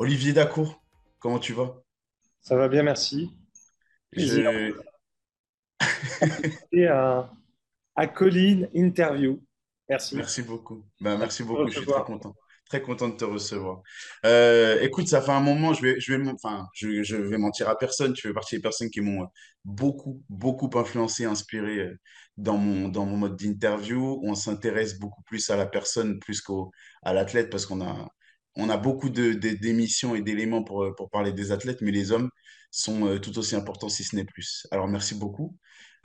Olivier Dacour, comment tu vas? Ça va bien, merci. Je... Et à, à Colline Interview. Merci. Merci beaucoup. Ben, Merci beaucoup, je suis très content. Très content de te recevoir. Euh, écoute, ça fait un moment, je vais, je vais, enfin, je, je vais mentir à personne. Tu fais partie des personnes qui m'ont euh, beaucoup, beaucoup influencé, inspiré euh, dans mon, dans mon mode d'interview. On s'intéresse beaucoup plus à la personne plus qu'au, à l'athlète parce qu'on a, on a beaucoup de, de- d'émissions et d'éléments pour, euh, pour parler des athlètes, mais les hommes sont euh, tout aussi importants, si ce n'est plus. Alors, merci beaucoup.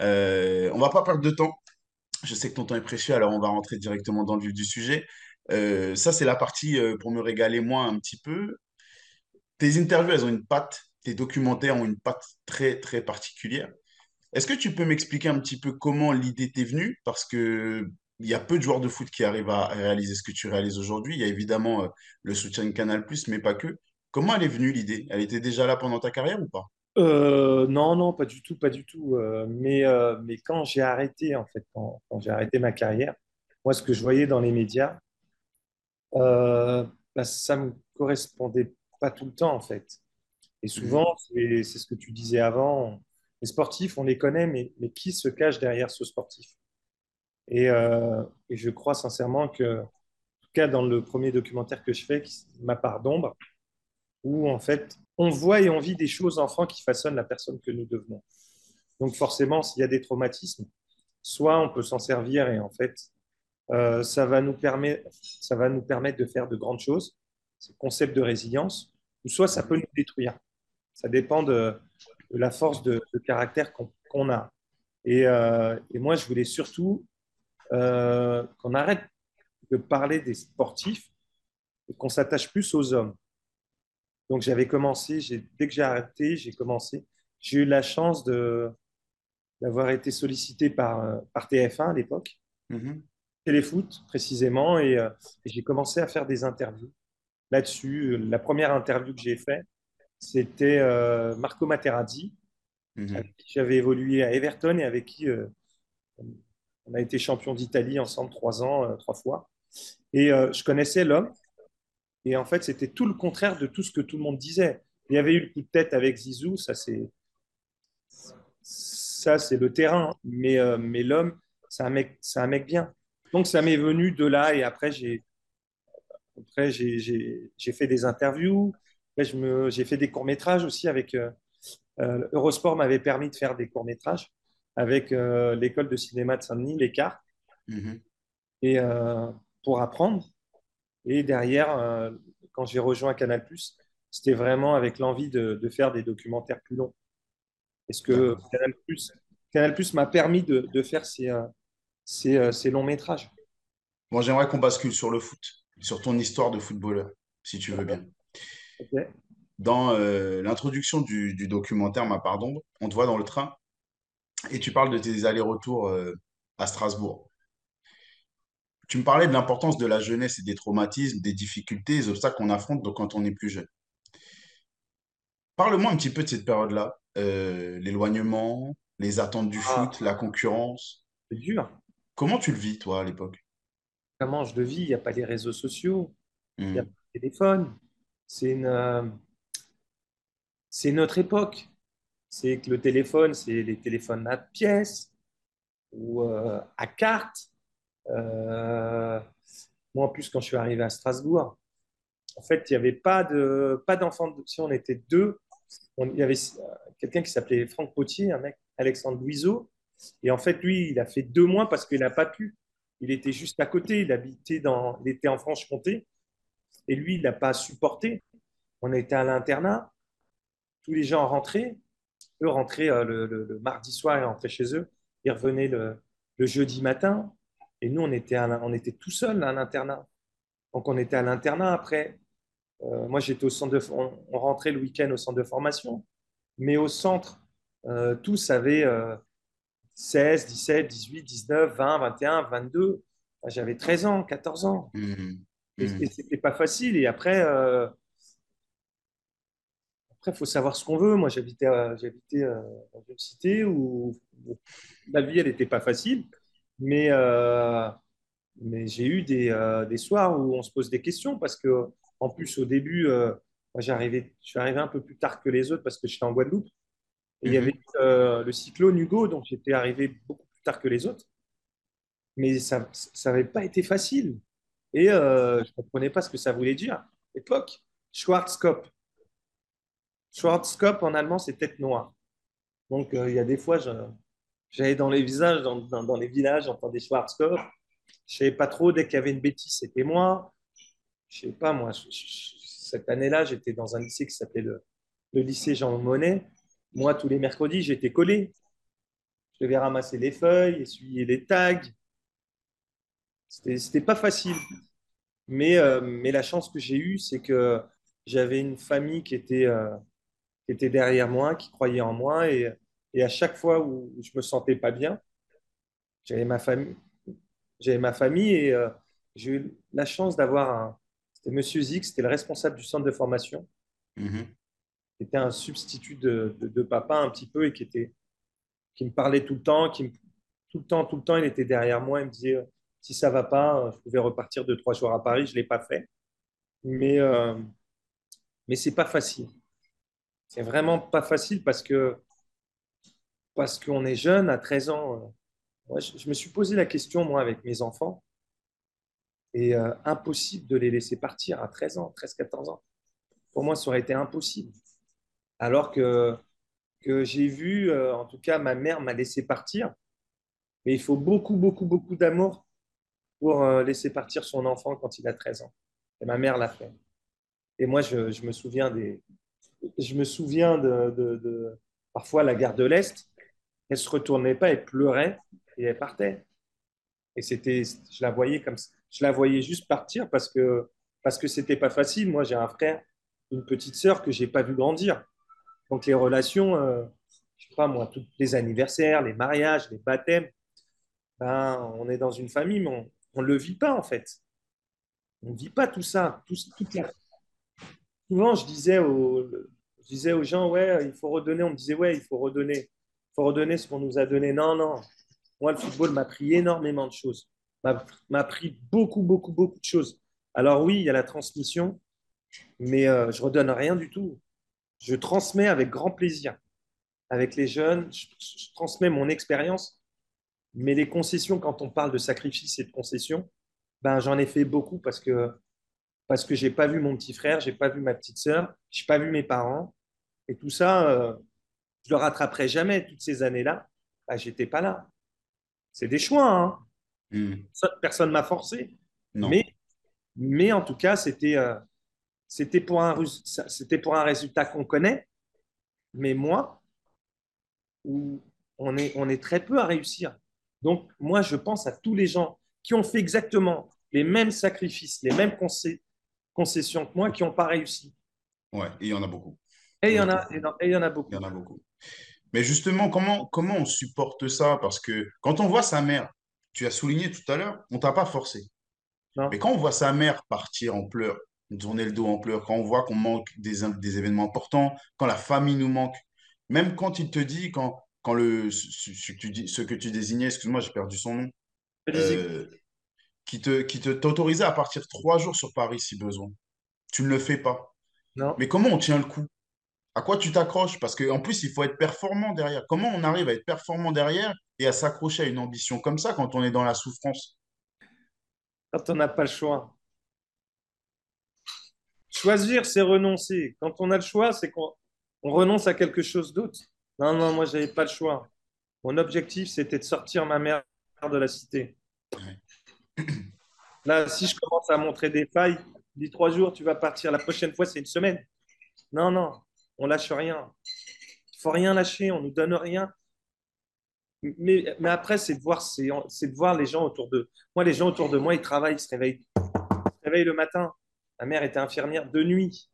Euh, on va pas perdre de temps. Je sais que ton temps est précieux, alors on va rentrer directement dans le vif du sujet. Euh, ça, c'est la partie pour me régaler moi un petit peu. Tes interviews, elles ont une patte, tes documentaires ont une patte très, très particulière. Est-ce que tu peux m'expliquer un petit peu comment l'idée t'est venue? Parce que il y a peu de joueurs de foot qui arrivent à réaliser ce que tu réalises aujourd'hui. Il y a évidemment euh, le soutien de Canal+, mais pas que. Comment elle est venue l'idée? Elle était déjà là pendant ta carrière ou pas? Euh, non, non, pas du tout, pas du tout. Euh, mais, mais quand j'ai arrêté, en fait, quand, quand j'ai arrêté ma carrière, moi, ce que je voyais dans les médias, bah, ça me correspondait pas tout le temps, en fait. Et Mhm. souvent, c'est c'est ce que tu disais avant, les sportifs, on les connaît, mais, mais qui se cache derrière ce sportif? Et, euh, et je crois sincèrement que, en tout cas, dans le premier documentaire que je fais, Ma part d'ombre, où en fait, on voit et on vit des choses enfants qui façonnent la personne que nous devenons. Donc forcément, s'il y a des traumatismes, soit on peut s'en servir et en fait, euh, ça, va nous permettre, ça va nous permettre de faire de grandes choses, le concept de résilience, ou soit ça peut nous détruire. Ça dépend de, la force de, caractère qu'on a. Euh, et, moi, je voulais surtout euh, qu'on arrête de parler des sportifs et qu'on s'attache plus aux hommes. Donc j'avais commencé, dès que j'ai arrêté, j'ai commencé. J'ai eu la chance d'avoir été sollicité par, euh, par TF1 à l'époque, Mhm. Téléfoot précisément, et, euh, et j'ai commencé à faire des interviews là-dessus. La première interview que j'ai faite, c'était euh, Marco Materazzi, Mhm. avec qui j'avais évolué à Everton et avec qui euh, on a été champion d'Italie ensemble trois ans, euh, trois fois. Et euh, je connaissais l'homme, et en fait, c'était tout le contraire de tout ce que tout le monde disait. Il y avait eu le coup de tête avec Zizou, ça c'est ça c'est le terrain, mais, euh, mais l'homme, c'est un mec, c'est un mec bien. Donc ça m'est venu de là et après j'ai après j'ai, fait des interviews, après, je me, j'ai fait des courts métrages aussi avec Eurosport m'avait permis de faire des courts métrages avec euh, l'école de cinéma de Saint-Denis, l'écart, Mhm. et euh, pour apprendre. Et derrière, euh, quand j'ai rejoint Canal+, c'était vraiment avec l'envie de, de faire des documentaires plus longs. Est-ce que. Canal+, Canal+ m'a permis de, de faire ces, ces, ces longs métrages. Moi, j'aimerais qu'on bascule sur le foot, sur ton histoire de footballeur, si tu veux bien. Dans l'introduction du, du documentaire Ma part d'ombre, on te voit dans le train et tu parles de tes allers-retours euh, à Strasbourg. Tu me parlais de l'importance de la jeunesse et des traumatismes, des difficultés, des obstacles qu'on affronte quand on est plus jeune. Parle-moi un petit peu de cette période-là, euh, l'éloignement, les attentes du Ah, foot, la concurrence. c'est dur. Comment tu le vis, toi, à l'époque? Comment je le vis Il n'y a pas les réseaux sociaux, il n'y a pas Mhm. le téléphone. C'est une, euh, c'est notre époque. C'est que le téléphone, c'est les téléphones à pièces ou euh, à carte. Euh, moi, en plus, quand je suis arrivé à Strasbourg, en fait, il n'y avait pas de, pas d'enfants. de- Si on était deux, il y avait euh, quelqu'un qui s'appelait Franck Potier, un mec, Alexandre Louiseau. Et en fait, lui, il a fait deux mois parce qu'il n'a pas pu. Il était juste à côté, il habitait dans, il était en Franche-Comté. Et lui, il n'a pas supporté. On était à l'internat, tous les gens rentraient. Eux rentraient euh, le, le- le mardi soir, ils rentraient chez eux. Ils revenaient le, le jeudi matin. Et nous, on était, à on était tout seuls à l'internat. Donc, on était à l'internat après. Euh, moi, j'étais au centre de, on, on rentrait le week-end au centre de formation. Mais au centre, euh, tous avaient euh, 16, 17, 18, 19, 20, 21, 22. Moi, J'avais 13 ans, 14 ans. Mhm. Et, et Mhm. c'était pas facile. Et après, euh, après, il faut savoir ce qu'on veut. Moi, j'habitais, j'habitais euh, dans une cité où, la vie, elle n'était pas facile. Mais, euh, mais j'ai eu des, euh, des soirs où on se pose des questions parce que, en plus, au début, euh, Moi, j'arrivais, je suis arrivé un peu plus tard que les autres parce que j'étais en Guadeloupe. Et il y avait Mhm. euh, le cyclone Hugo, donc j'étais arrivé beaucoup plus tard que les autres. Mais ça n'avait pas été facile. Et je ne comprenais pas ce que ça voulait dire. À l'époque, Schwarzkopf. Schwarzkopf en allemand, c'est tête noire. Donc, euh, il y a des fois, j'allais dans les visages, dans, dans- dans les villages, j'entendais Schwarzkopf. Je ne savais pas trop, dès qu'il y avait une bêtise, c'était moi. Je ne sais pas, moi, cette année-là, j'étais dans un lycée qui s'appelait le, lycée Jean Monnet. Moi, tous les mercredis, j'étais collé. Je devais ramasser les feuilles, essuyer les tags. C'était pas facile. Mais, euh, mais la chance que j'ai eue, c'est que j'avais une famille qui était, euh, qui était derrière moi, qui croyait en moi. Et, et à chaque fois où je me sentais pas bien, j'avais ma famille, j'avais ma famille et euh, j'ai eu la chance d'avoir un. C'était Monsieur Zix, c'était le responsable du centre de formation, qui était un substitut de, de, de papa un petit peu et qui, était, qui me parlait tout le temps, qui me, tout le temps, tout le temps, il était derrière moi. Il me disait euh, si ça va pas, euh, je pouvais repartir deux, trois jours à Paris. Je l'ai pas fait. Mais, euh, mais c'est pas facile. C'est vraiment pas facile parce que parce qu'on est jeune, à 13 ans. euh, moi, je, me suis posé la question, moi, avec mes enfants, et euh, impossible de les laisser partir à 13 ans, 13-14 ans. Pour moi, ça aurait été impossible. Alors que, que j'ai vu, euh, en tout cas, ma mère m'a laissé partir, mais il faut beaucoup, beaucoup, beaucoup d'amour pour euh, laisser partir son enfant quand il a 13 ans. Et ma mère l'a fait. Et moi, je me souviens des, je me souviens de, parfois la gare de l'Est. Elle se retournait pas, elle pleurait et elle partait. Et c'était, je la voyais comme. Je la voyais juste partir parce que parce que c'était pas facile. Moi, j'ai un frère, une petite sœur que j'ai pas vu grandir. Donc les relations, euh, je sais pas moi, tous les anniversaires, les mariages, les baptêmes, ben, on est dans une famille, mais on ne le vit pas en fait. On vit pas tout ça. Tout, toute la souvent, je disais, aux, je disais aux gens, ouais, il faut redonner. On me disait, ouais, il faut redonner. Il faut redonner ce qu'on nous a donné. Non, non. Moi, le football m'a pris énormément de choses. M'a appris beaucoup, beaucoup, beaucoup de choses. Alors oui, il y a la transmission, mais euh, je redonne rien du tout. Je transmets avec grand plaisir. Avec les jeunes, je, je transmets mon expérience, mais les concessions, quand on parle de sacrifice et de concessions, ben, j'en ai fait beaucoup parce que parce que j'ai pas vu mon petit frère, j'ai pas vu ma petite sœur, j'ai pas vu mes parents. Et tout ça, euh, je le rattraperai jamais toutes ces années-là. Bah, j'étais pas là. C'est des choix, hein. Ça, Personne m'a forcé. Non. Mais, mais en tout cas, c'était euh, c'était pour, un, rus- ça- c'était pour un résultat qu'on connaît. Mais moi, où on est, on est très peu à réussir. Donc, moi, je pense à tous les gens qui ont fait exactement les mêmes sacrifices, les mêmes concé- concessions que moi, qui n'ont pas réussi. Ouais, et il y en a beaucoup. Et il y en a beaucoup. et il y en a Il y beaucoup. en a beaucoup. Mais justement, comment, comment on supporte ça? Parce que quand on voit sa mère, tu as souligné tout à l'heure, on t'a pas forcé. Mais quand on voit sa mère partir en pleurs, tourner le dos en pleurs, quand on voit qu'on manque des, des événements importants, quand la famille nous manque, même quand il te dit, quand, quand le, ce, ce que tu dis, ce que tu désignais, excuse-moi, j'ai perdu son nom, euh, qui te, qui te, t'autorisait à partir trois jours sur Paris si besoin. Tu ne le fais pas. Non? Mais comment on tient le coup? À quoi tu t'accroches? Parce qu'en plus, il faut être performant derrière. Comment on arrive à être performant derrière et à s'accrocher à une ambition comme ça quand on est dans la souffrance? Quand on n'a pas le choix. Choisir, c'est renoncer. Quand on a le choix, c'est qu'on on renonce à quelque chose d'autre. Non, non, moi, je n'avais pas le choix. Mon objectif, c'était de sortir ma mère de la cité. Là, si je commence à montrer des failles, dis trois jours, tu vas partir. La prochaine fois, c'est une semaine. Non, non, on lâche rien. Il faut rien lâcher, on nous donne rien. Mais, mais après, c'est de voir, c'est, c'est de voir les gens autour de moi. Les gens autour de moi, ils travaillent, ils se réveillent, ils se réveillent le matin. Ma mère était infirmière de nuit.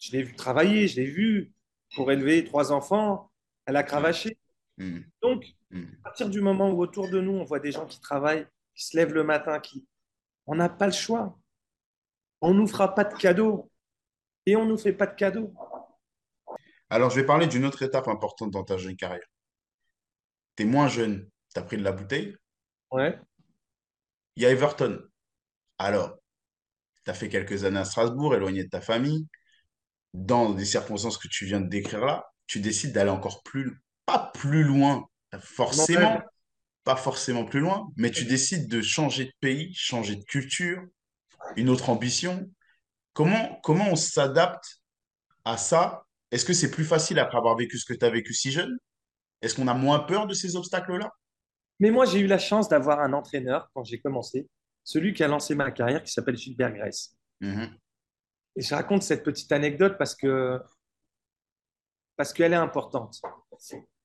Je l'ai vu travailler, je l'ai vu pour élever trois enfants. Elle a cravaché. Hmm, Donc, hmm. à partir du moment où autour de nous, on voit des gens qui travaillent, qui se lèvent le matin, qui... on n'a pas le choix. On ne nous fera pas de cadeaux. Et on ne nous fait pas de cadeaux. Alors, je vais parler d'une autre étape importante dans ta jeune carrière. Tu es moins jeune, tu as pris de la bouteille. Ouais. Il y a Everton. Alors, tu as fait quelques années à Strasbourg, éloigné de ta famille. dans des circonstances que tu viens de décrire là, tu décides d'aller encore plus, pas plus loin, forcément. Pas forcément plus loin, mais tu décides de changer de pays, changer de culture, une autre ambition. Comment, comment on s'adapte à ça? Est-ce que c'est plus facile après avoir vécu ce que tu as vécu si jeune? Est-ce qu'on a moins peur de ces obstacles-là? Mais moi, j'ai eu la chance d'avoir un entraîneur quand j'ai commencé, celui qui a lancé ma carrière, qui s'appelle Gilbert Grèce. Mhm. Et je raconte cette petite anecdote parce que parce qu'elle est importante.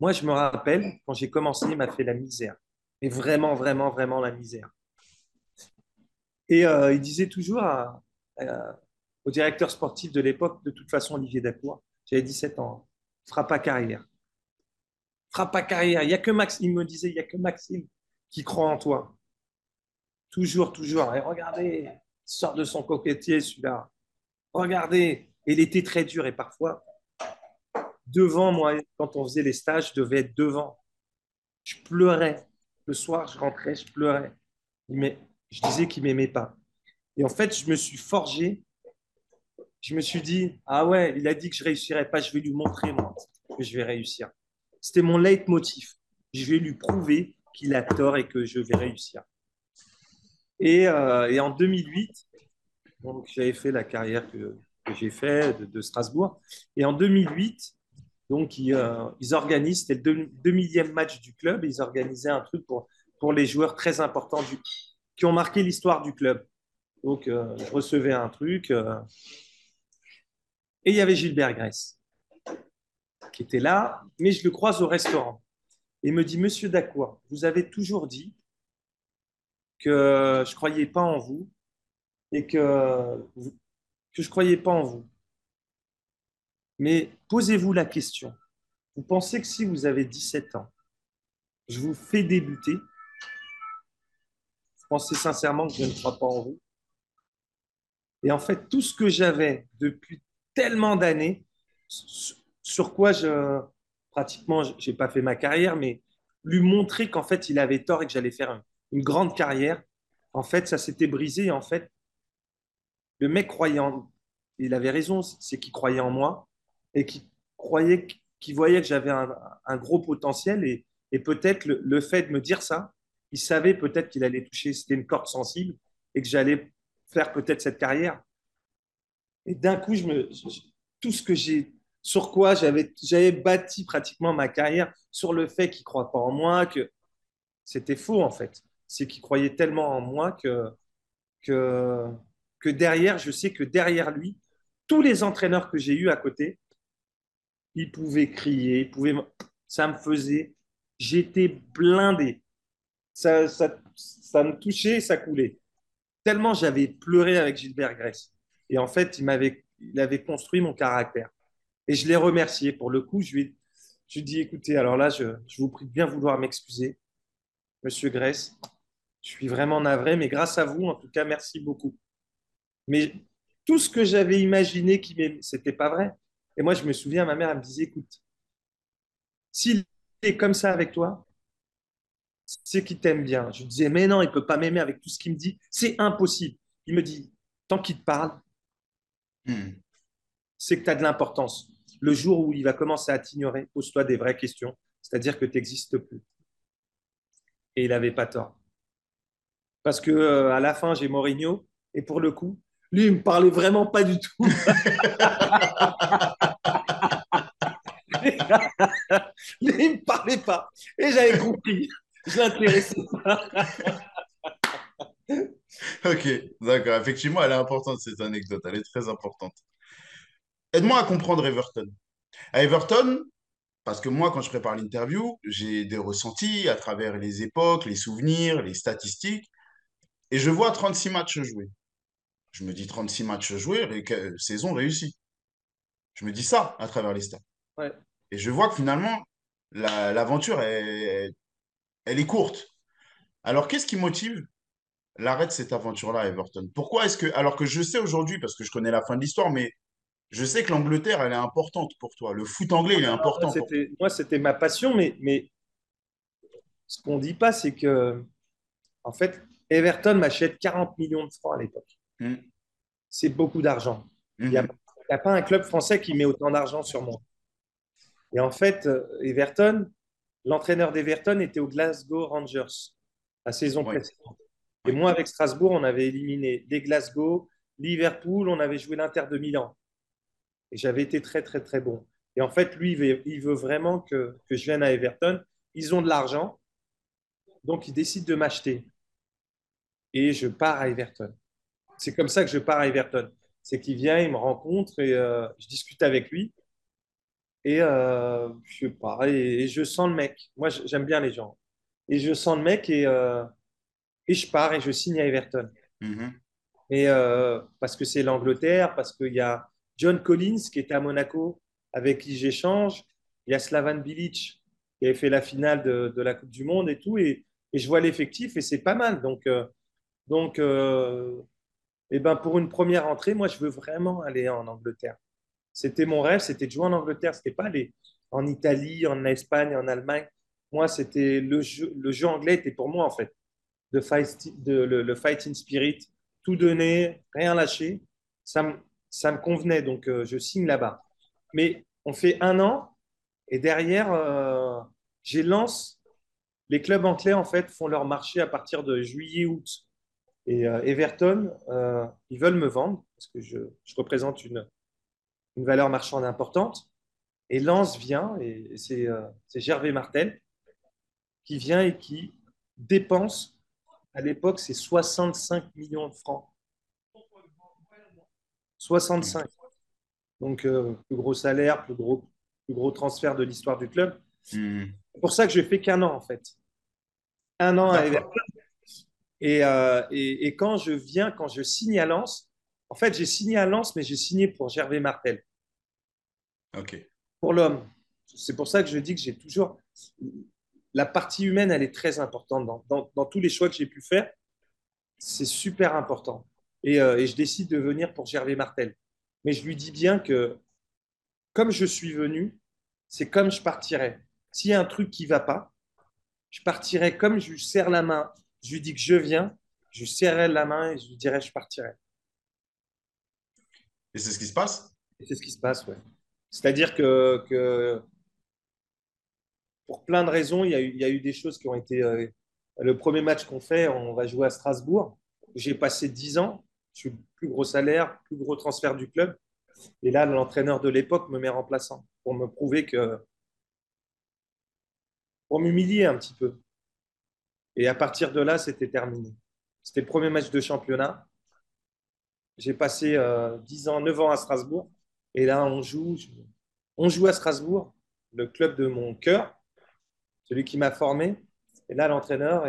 Moi, je me rappelle, quand j'ai commencé, il m'a fait la misère. Et vraiment, vraiment, vraiment la misère. Et euh, il disait toujours à- à- au directeur sportif de l'époque, de toute façon, Olivier Dacour, j'avais 17 ans, fera pas carrière. Fera pas carrière. Il y a que il me disait, il n'y a que Maxime qui croit en toi. Toujours, toujours. Et regardez, il sort de son coquetier, celui-là. Regardez. Et il était très dur. Et parfois, devant moi, quand on faisait les stages, je devais être devant. Je pleurais. Le soir, je rentrais, je pleurais. Mais je disais qu'il ne m'aimait pas. Et en fait, je me suis forgé. Je me suis dit, ah ouais, il a dit que je ne réussirais pas. Je vais lui montrer, moi, que je vais réussir. C'était mon leitmotiv. Je vais lui prouver qu'il a tort et que je vais réussir. Et, euh, en 2008, donc j'avais fait la carrière que, j'ai fait de, de Strasbourg. Et en 2008, donc ils, euh, ils organisent, c'était le 2000e match du club, ils organisaient un truc pour, pour les joueurs très importants qui ont marqué l'histoire du club. Donc euh, je recevais un truc, euh, et il y avait Gilbert Grèce qui était là, mais je le croise au restaurant. Et me dit, Monsieur Dacour, vous avez toujours dit que je ne croyais pas en vous et que, que je ne croyais pas en vous. Mais posez-vous la question. Vous pensez que si vous avez 17 ans, je vous fais débuter, vous pensez sincèrement que je ne crois pas en vous? Et en fait, tout ce que j'avais depuis tellement d'années, sur quoi je pratiquement, je n'ai pas fait ma carrière, mais lui montrer qu'en fait, il avait tort et que j'allais faire une, grande carrière, en fait, ça s'était brisé. En fait, le mec croyait en... Il avait raison, c'est qu'il croyait en moi et qu'il croyait, qu'il voyait que j'avais un, gros potentiel et, peut-être le, fait de me dire ça, il savait peut-être qu'il allait toucher, c'était une corde sensible et que j'allais faire peut-être cette carrière. Et d'un coup, tout ce que j'ai, sur quoi j'avais, j'avais bâti pratiquement ma carrière, sur le fait qu'il ne croit pas en moi, que c'était faux en fait. C'est qu'il croyait tellement en moi que, que, que derrière, je sais que derrière lui, tous les entraîneurs que j'ai eus à côté, ils pouvaient crier, ils pouvaient, ça me faisait, j'étais blindé. Ça, ça, ça me touchait, ça coulait. Tellement j'avais pleuré avec Gilbert Grèce. Et en fait, il m'avait, il avait construit mon caractère. Et je l'ai remercié. Pour le coup, je lui, je lui ai dit, écoutez, alors là, je, je vous prie de bien vouloir m'excuser, Monsieur Grèce. Je suis vraiment navré, mais grâce à vous, en tout cas, merci beaucoup. Mais tout ce que j'avais imaginé qui c'était pas vrai. Et moi, je me souviens, ma mère, elle me disait, écoute, s'il est comme ça avec toi, c'est qu'il t'aime bien. Je lui disais, mais non, il ne peut pas m'aimer avec tout ce qu'il me dit. C'est impossible. Il me dit, tant qu'il te parle, Hmm. c'est que tu as de l'importance. Le jour où il va commencer à t'ignorer, pose-toi des vraies questions, c'est-à-dire que tu n'existes plus. Et il n'avait pas tort. Parce que euh, à la fin, j'ai Mourinho, et pour le coup, lui, il me parlait vraiment pas du tout. lui, il me parlait pas. Et j'avais compris. Je l'intéressais pas. Ok, d'accord. Effectivement, elle est importante, cette anecdote. Elle est très importante. Aide-moi à comprendre Everton. À Everton, parce que moi, quand je prépare l'interview, j'ai des ressentis à travers les époques, les souvenirs, les statistiques, et je vois 36 matchs joués. Je me dis 36 matchs joués, ré- que- saison réussie. Je me dis ça à travers les stats. Ouais. Et je vois que finalement, la- l'aventure, elle est courte. Alors, qu'est-ce qui motive l'arrêt de cette aventure-là Everton? Pourquoi est-ce que, alors que je sais aujourd'hui, parce que je connais la fin de l'histoire, mais je sais que l'Angleterre, elle est importante pour toi. Le foot anglais, il est Moi, important pour toi. c'était, moi, c'était ma passion, mais, mais ce qu'on ne dit pas, c'est que, en fait, Everton m'achète 40 millions de francs à l'époque. Hmm. C'est beaucoup d'argent. Il a n'y a pas un club français qui met autant d'argent sur moi. Et en fait, euh, Everton, l'entraîneur d'Everton était au Glasgow Rangers la saison précédente. Et moi, avec Strasbourg, on avait éliminé les Glasgow, Liverpool, on avait joué l'Inter de Milan. Et j'avais été très, très, très bon. Et en fait, lui, il veut, vraiment que, que, je vienne à Everton. Ils ont de l'argent, donc ils décident de m'acheter. Et je pars à Everton. C'est comme ça que je pars à Everton. C'est qu'il vient, il me rencontre et euh, je discute avec lui. Et euh, je pars et, je sens le mec. Moi, j'aime bien les gens. Et je sens le mec et, euh, et je pars et je signe à Everton. Mm-hmm. Et parce que c'est l'Angleterre, parce qu'il y a John Collins qui était à Monaco, avec qui j'échange. Il y a Slavan Bilic qui avait fait la finale de, la Coupe du Monde et tout. Et, je vois l'effectif et c'est pas mal. Donc, euh, donc euh, et ben pour une première entrée, moi, je veux vraiment aller en Angleterre. C'était mon rêve, c'était de jouer en Angleterre. C'était pas aller en Italie, en Espagne, en Allemagne. Moi, c'était le jeu, anglais était pour moi en fait. Fight, le, fighting spirit, tout donner, rien lâcher. Ça me, ça me convenait, donc euh, je signe là-bas. Mais on fait un an et derrière, euh, j'ai lance. Les clubs anglais, en fait, font leur marché à partir de juillet-août. Et euh, Everton, ils veulent me vendre parce que je, je représente une, une, valeur marchande importante. Et Lance vient, et c'est Gervais Martel qui vient et qui dépense à l'époque, c'est 65 millions de francs. 65. Donc, euh, plus gros salaire, plus gros, plus gros transfert de l'histoire du club. Hmm. C'est pour ça que je fais qu'un an, en fait. Un an à Everton. Euh, et, et, quand je viens, quand je signe à Lens, en fait, j'ai signé à Lens, mais j'ai signé pour Gervais Martel. OK. Pour l'homme. C'est pour ça que je dis que j'ai toujours la partie humaine, elle est très importante dans, tous les choix que j'ai pu faire. C'est super important. Euh, et, je décide de venir pour Gervais Martel. Mais je lui dis bien que comme je suis venu, c'est comme je partirais. S'il y a un truc qui ne va pas, je partirai comme je lui serre la main. Je lui dis que je viens, je lui serrerai la main et je lui dirai je partirai. Et c'est ce qui se passe? C'est ce qui se passe, oui. C'est-à-dire que, que pour plein de raisons, il y a eu, il y a eu des choses qui ont été. Euh, le premier match qu'on fait, on va jouer à Strasbourg. J'ai passé 10 ans. Je suis le plus gros salaire, plus gros transfert du club. Et là, l'entraîneur de l'époque me met remplaçant pour me prouver que. pour m'humilier un petit peu. Et à partir de là, c'était terminé. C'était le premier match de championnat. J'ai passé 10 euh, ans, 9 ans à Strasbourg. Et là, on joue, on joue à Strasbourg, le club de mon cœur celui qui m'a formé. Et là, l'entraîneur,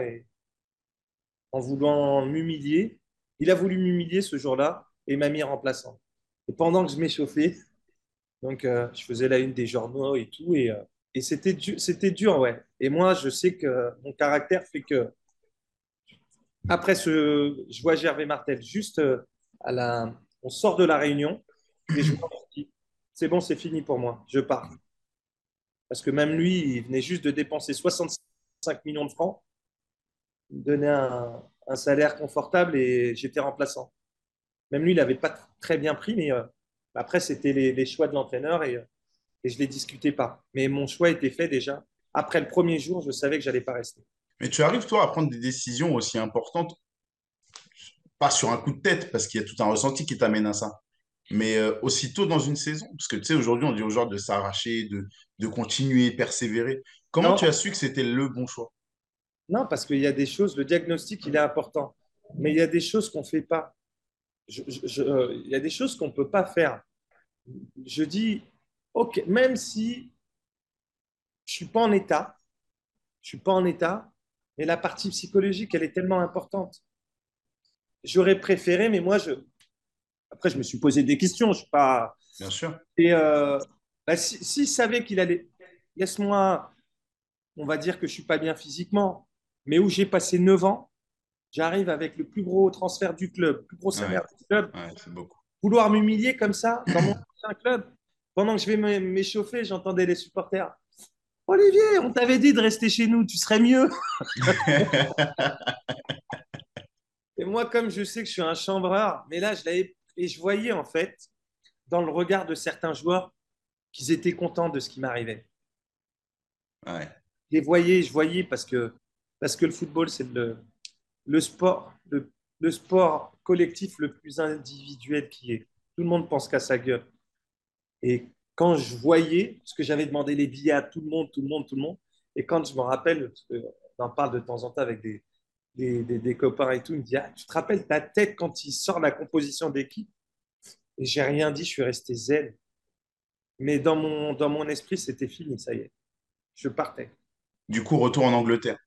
en voulant m'humilier, il a voulu m'humilier ce jour-là et m'a mis remplaçant. Et pendant que je m'échauffais, donc euh, je faisais la une des journaux et tout, et, euh, et c'était dur, ouais. Et moi, je sais que mon caractère fait que après je vois Gervais Martel juste euh, à la, on sort de la réunion et je me dis, c'est bon, c'est fini pour moi, je pars. Parce que même lui, il venait juste de dépenser 65 millions de francs. Il me donnait un, salaire confortable et j'étais remplaçant. Même lui, il n'avait pas très bien pris, mais euh, après, c'était les, choix de l'entraîneur et, je ne les discutais pas. Mais mon choix était fait déjà. Après le premier jour, je savais que je n'allais pas rester. Mais tu arrives, toi, à prendre des décisions aussi importantes, pas sur un coup de tête, parce qu'il y a tout un ressenti qui t'amène à ça mais euh, aussitôt dans une saison. Parce que tu sais, aujourd'hui, on dit aux joueurs de s'arracher, de, de continuer, persévérer. Comment tu as su que c'était le bon choix? Non, parce qu'il y a des choses, le diagnostic, il est important. Mais il y a des choses qu'on ne fait pas. Euh, il y a des choses qu'on ne peut pas faire. Je dis, OK, même si je ne suis pas en état, je ne suis pas en état, mais la partie psychologique, elle est tellement importante. J'aurais préféré, mais moi, je, après, je me suis posé des questions. Je suis pas. Bien sûr. Et euh, bah, s'il si, savait qu'il allait. Laisse-moi. On va dire que je ne suis pas bien physiquement, mais où j'ai passé 9 ans, j'arrive avec le plus gros transfert du club, le plus gros salaire du club. c'est beaucoup. Vouloir m'humilier comme ça dans mon club, pendant que je vais m'échauffer, j'entendais les supporters. Olivier, on t'avait dit de rester chez nous, tu serais mieux. Et moi, comme je sais que je suis un chambreur, mais là, je l'avais et je voyais en fait dans le regard de certains joueurs qu'ils étaient contents de ce qui m'arrivait. Ouais. Je les voyais, je voyais parce que, parce que le football, c'est le, le sport, le, le sport collectif le plus individuel qui est. Tout le monde pense qu'à sa gueule. Et quand je voyais, parce que j'avais demandé les billets à tout le monde, tout le monde, tout le monde, et quand je me rappelle, parce qu'on en parle de temps en temps avec des, des, des, des copains et tout, il me dit ah, Tu te rappelles ta tête quand il sort la composition d'équipe? Et j'ai rien dit, je suis resté zen. Mais dans mon, dans mon esprit, c'était fini, ça y est. Je partais. Du coup, retour en Angleterre.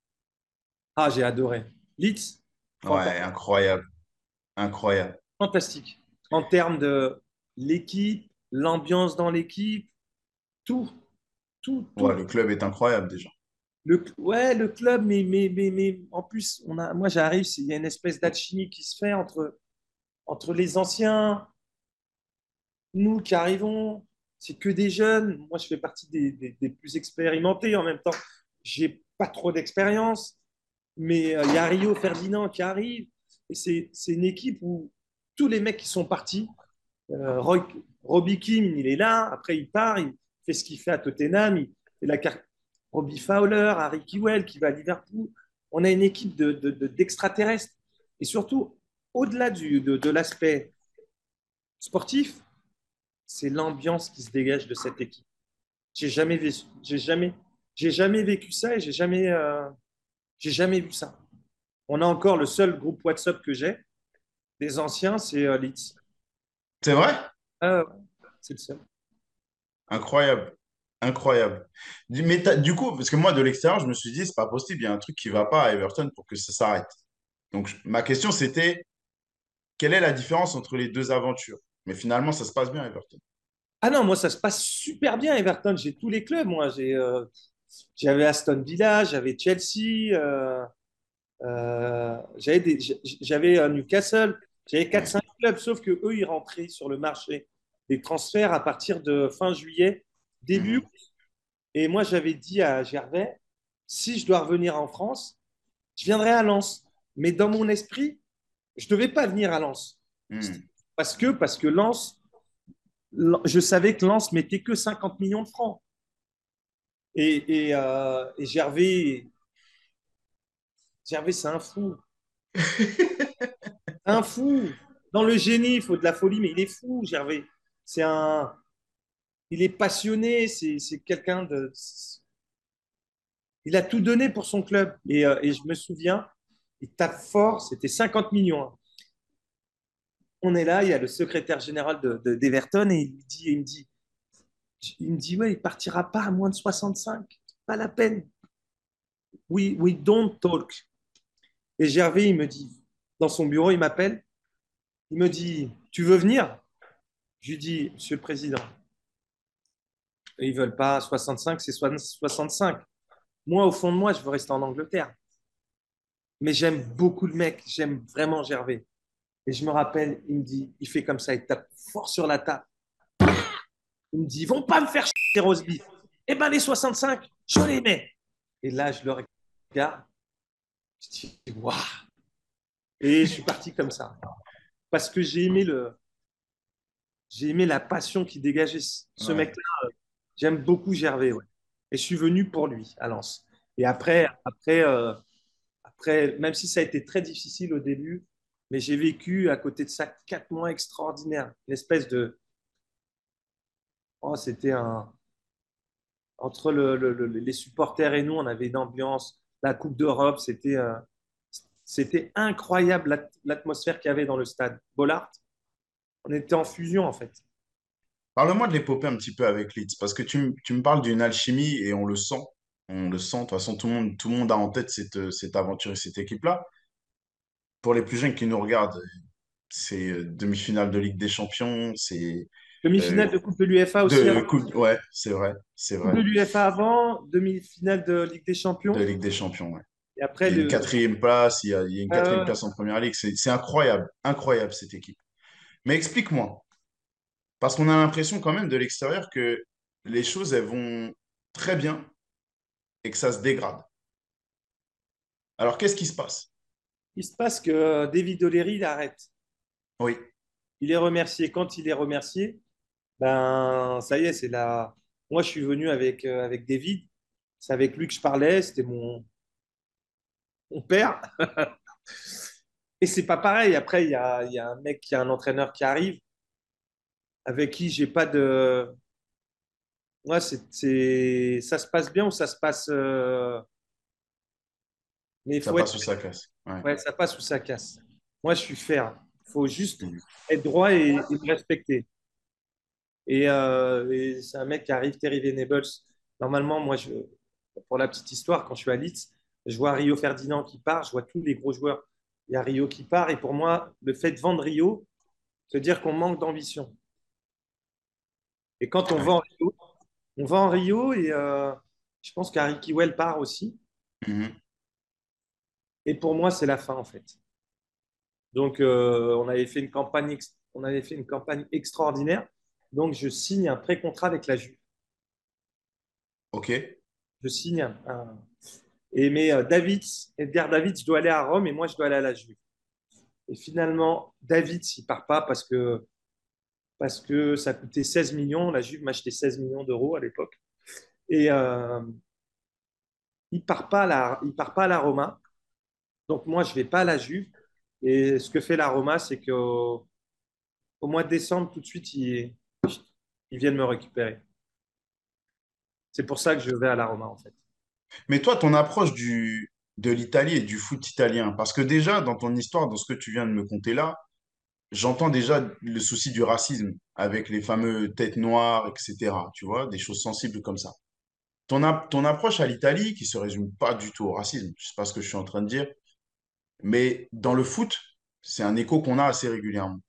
Ah, j'ai adoré. Leeds, Ouais, incroyable. Incroyable. fantastique. En termes de l'équipe, l'ambiance dans l'équipe, tout, tout, tout. Ouais, le club est incroyable déjà. Le, ouais, le club, mais, mais, mais, mais en plus, on a, moi j'arrive, il y a une espèce d'alchimie qui se fait entre, entre les anciens, nous qui arrivons, c'est que des jeunes. Moi, je fais partie des, des- des plus expérimentés en même temps. J'ai pas trop d'expérience, mais euh, il y a Rio Ferdinand qui arrive. Et c'est c'est une équipe où tous les mecs qui sont partis, euh, Roy- Robbie Kim, il est là, après il part, il fait ce qu'il fait à Tottenham, il fait la carte Robbie Fowler, Harry Kewell qui va à Liverpool. On a une équipe de- de- d'extraterrestres. Et surtout, au-delà de l'aspect sportif, c'est l'ambiance qui se dégage de cette équipe. J'ai jamais, vécu- j'ai jamais, j'ai jamais vécu ça et j'ai jamais, euh, j'ai jamais vu ça. On a encore le seul groupe WhatsApp que j'ai des anciens, c'est euh, Leeds. C'est vrai? Ah, c'est le seul. Incroyable. Incroyable. Du- Mais du coup, parce que moi, de l'extérieur, je me suis dit, c'est pas possible, il y a un truc qui va pas à Everton pour que ça s'arrête. Donc, je- ma question, c'était, quelle est la différence entre les deux aventures? Mais finalement, ça se passe bien à Everton. Ah non, moi ça se passe super bien Everton. J'ai tous les clubs. Moi, j'ai, euh, j'avais Aston Villa, j'avais Chelsea, euh, euh, j'avais euh, Newcastle, j'avais Ouais. 4-5 clubs. Sauf que eux, ils rentraient sur le marché des transferts à partir de fin juillet, début. Mhm. août. Et moi, j'avais dit à Gervais, si je dois revenir en France, je viendrai à Lens. Mais dans mon esprit, je ne devais pas venir à Lens. Hmm. Parce que, parce que Lens, je savais que Lens mettait que 50 millions de francs. Et, et, euh, et Gervais, Gervais, c'est un fou. Un fou. Dans le génie, il faut de la folie, mais il est fou, Gervais. C'est un. Il est passionné, c'est quelqu'un de. Il a tout donné pour son club. Et, euh, et je me souviens, il tape fort, c'était 50 millions. hein. On est là, il y a le secrétaire général de, de- d'Everton et il me dit, il me dit, il me dit, ouais, il partira pas à moins de 65, pas la peine. We, we don't talk. Et Gervais, il me dit, dans son bureau, il m'appelle, il me dit, tu veux venir? Je lui dis, Monsieur le Président, ils veulent pas 65, c'est 65. Moi, au fond de moi, je veux rester en Angleterre. Mais j'aime beaucoup le mec, j'aime vraiment Gervais. Et je me rappelle, il me dit, il fait comme ça, il tape fort sur la table. Il me dit, ils vont pas me faire chier, Roseby. Eh ben, les 65, je les mets. Et là, je le regarde. Je dis, waouh. Et je suis parti comme ça. Parce que j'ai aimé le, j'ai aimé la passion qui dégageait ce Ouais. mec-là. J'aime beaucoup Gervais, ouais. Et je suis venu pour lui à Lens. Et après, après, euh, après, même si ça a été très difficile au début, mais j'ai vécu à côté de ça quatre mois extraordinaires. Une espèce de. Oh, c'était un. Entre le- le- le- les supporters et nous, on avait une ambiance. La Coupe d'Europe, c'était euh, c'était incroyable l'at- l'atmosphère qu'il y avait dans le stade. Bollard, on était en fusion en fait. Parle-moi de l'épopée un petit peu avec Leeds, parce que tu, me parles d'une alchimie et on le sent. On le sent. De toute façon, tout le monde, tout le monde a en tête cette, cette aventure et cette équipe-là. Pour les plus jeunes qui nous regardent, c'est euh, demi-finale de Ligue des Champions, c'est Demi-finale euh, de Coupe de l'UEFA aussi. de avant. coupe. Ouais, c'est vrai, c'est Coupe vrai. de l'UEFA avant, demi-finale de Ligue des De Champions. Ligue des Champions, ouais. Et après, Il y a une quatrième place, il y a, il y a une quatrième euh, place en première ligue. C'est incroyable, incroyable cette équipe. Mais explique-moi, parce qu'on a l'impression quand même de l'extérieur que les choses, elles vont très bien et que ça se dégrade. Alors, qu'est-ce qui se passe? il se passe que euh, David O'Leary il arrête. Oui, Il est remercié. Quand il est remercié, Ben, ça y est, c'est la. Moi, je suis venu avec, euh, avec David. C'est avec lui que je parlais. C'était mon, mon père. Et c'est pas pareil. Après, il y a, il y a un mec qui a un entraîneur qui arrive avec qui j'ai pas de. Moi, c'est, ça se passe bien ou ça se passe. euh, Mais il Ça faut être. passe ou ça casse. Ouais. Ouais, ça passe ou ça casse. Moi, je suis ferme. Il faut juste Mhm. être droit et, et respecter. Et, euh, et c'est un mec qui arrive, Terry Venables. Normalement, moi, je, pour la petite histoire, quand je suis à Leeds, je vois Rio Ferdinand qui part, je vois tous les gros joueurs. Il y a Rio qui part. Et pour moi, le fait de vendre Rio, c'est dire qu'on manque d'ambition. Et quand on vend Rio, on vend Rio et euh, je pense qu'Harry Kewell part aussi. Mhm. Et pour moi, c'est la fin, en fait. Donc, euh, on avait fait une campagne, on avait fait une campagne extraordinaire. Donc, je signe un pré-contrat avec la Juve. Ok. Je signe un. un- Et mais euh, David, Edgar David, je dois aller à Rome et moi, je dois aller à la Juve. Et finalement, David, il part pas parce que, parce que ça coûtait 16 millions. La Juve m'achetait 16 millions d'euros à l'époque. Et euh, il part pas la, il part pas à la Roma. Donc, moi, je vais pas à la Juve. Et ce que fait la Roma, c'est qu'au au mois de décembre, tout de suite, ils, ils viennent me récupérer. C'est pour ça que je vais à la Roma, en fait. Mais toi, ton approche du, de l'Italie et du foot italien, parce que déjà, dans ton histoire, dans ce que tu viens de me conter là, j'entends déjà le souci du racisme avec les fameux têtes noires, etc. Tu vois, des choses sensibles comme ça. Ton, ap- ton approche à l'Italie, qui se résume pas du tout au racisme, je sais pas ce que je suis en train de dire, mais dans le foot, c'est un écho qu'on a assez régulièrement.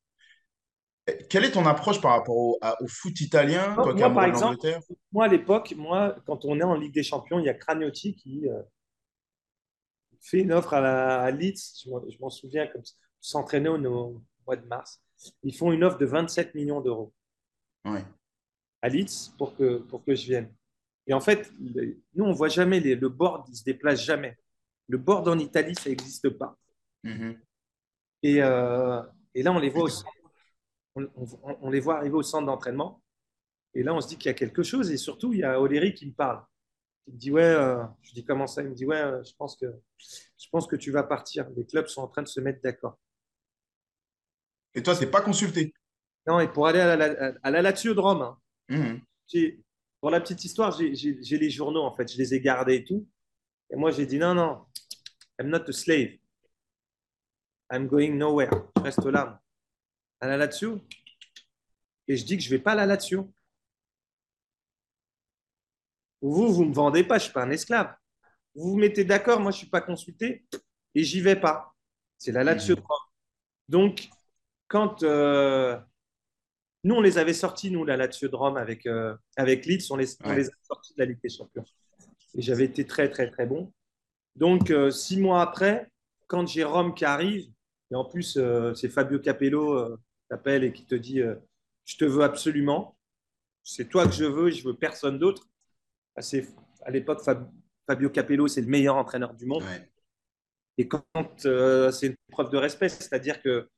Quelle est ton approche par rapport au, à- au foot italien, toi Moi, de exemple, moi, à l'époque, moi, quand on est en Ligue des Champions, il y a Cragnotti qui euh, fait une offre à, la, à Leeds. Je m'en souviens, comme s'entraîner au, au mois de mars. Ils font une offre de 27 millions d'euros Ouais. à Leeds pour que, pour que je vienne. Et en fait, le- nous, on voit jamais les- le board, il se déplace jamais. Le board en Italie, ça n'existe pas. Mhm. Et, euh, et là, on les voit au centre- on, on- on les voit arriver au centre d'entraînement. Et là, on se dit qu'il y a quelque chose. Et surtout, il y a Oléry qui me parle. Il me dit Ouais, euh, je dis comment ça? Il me dit Ouais, euh, je pense, que, je pense que tu vas partir. Les clubs sont en train de se mettre d'accord. Et toi, t'es pas consulté? Non, et pour aller à la, à la Lazio de Rome, hein, j'ai- pour la petite histoire, j'ai- j'ai j'ai les journaux, en fait. Je les ai gardés et tout. Et moi, j'ai dit Non, non, I'm not a slave. I'm going nowhere. Je reste là. À la Lazio. Et je dis que je ne vais pas à la Lazio. Vous, vous ne me vendez pas, je ne suis pas un esclave. Vous vous mettez d'accord, moi je ne suis pas consulté et j'y vais pas. C'est la Lazio de. Rome. Donc, quand euh, nous, on les avait sortis, nous, la Lazio de Rome avec, euh, avec Leeds, on les, on les a sortis de la Ligue des Champions. Et j'avais été très, très, très bon. Donc, euh, six mois après, quand j'ai Rome qui arrive, et en plus, euh, c'est Fabio Capello t'appelle et qui te dit euh, Je te veux absolument, c'est toi que je veux, je veux personne d'autre. Ah, c'est- À l'époque, Fab- Fabio Capello, c'est le meilleur entraîneur du monde. Ouais. Et quand euh, c'est une preuve de respect, c'est-à-dire que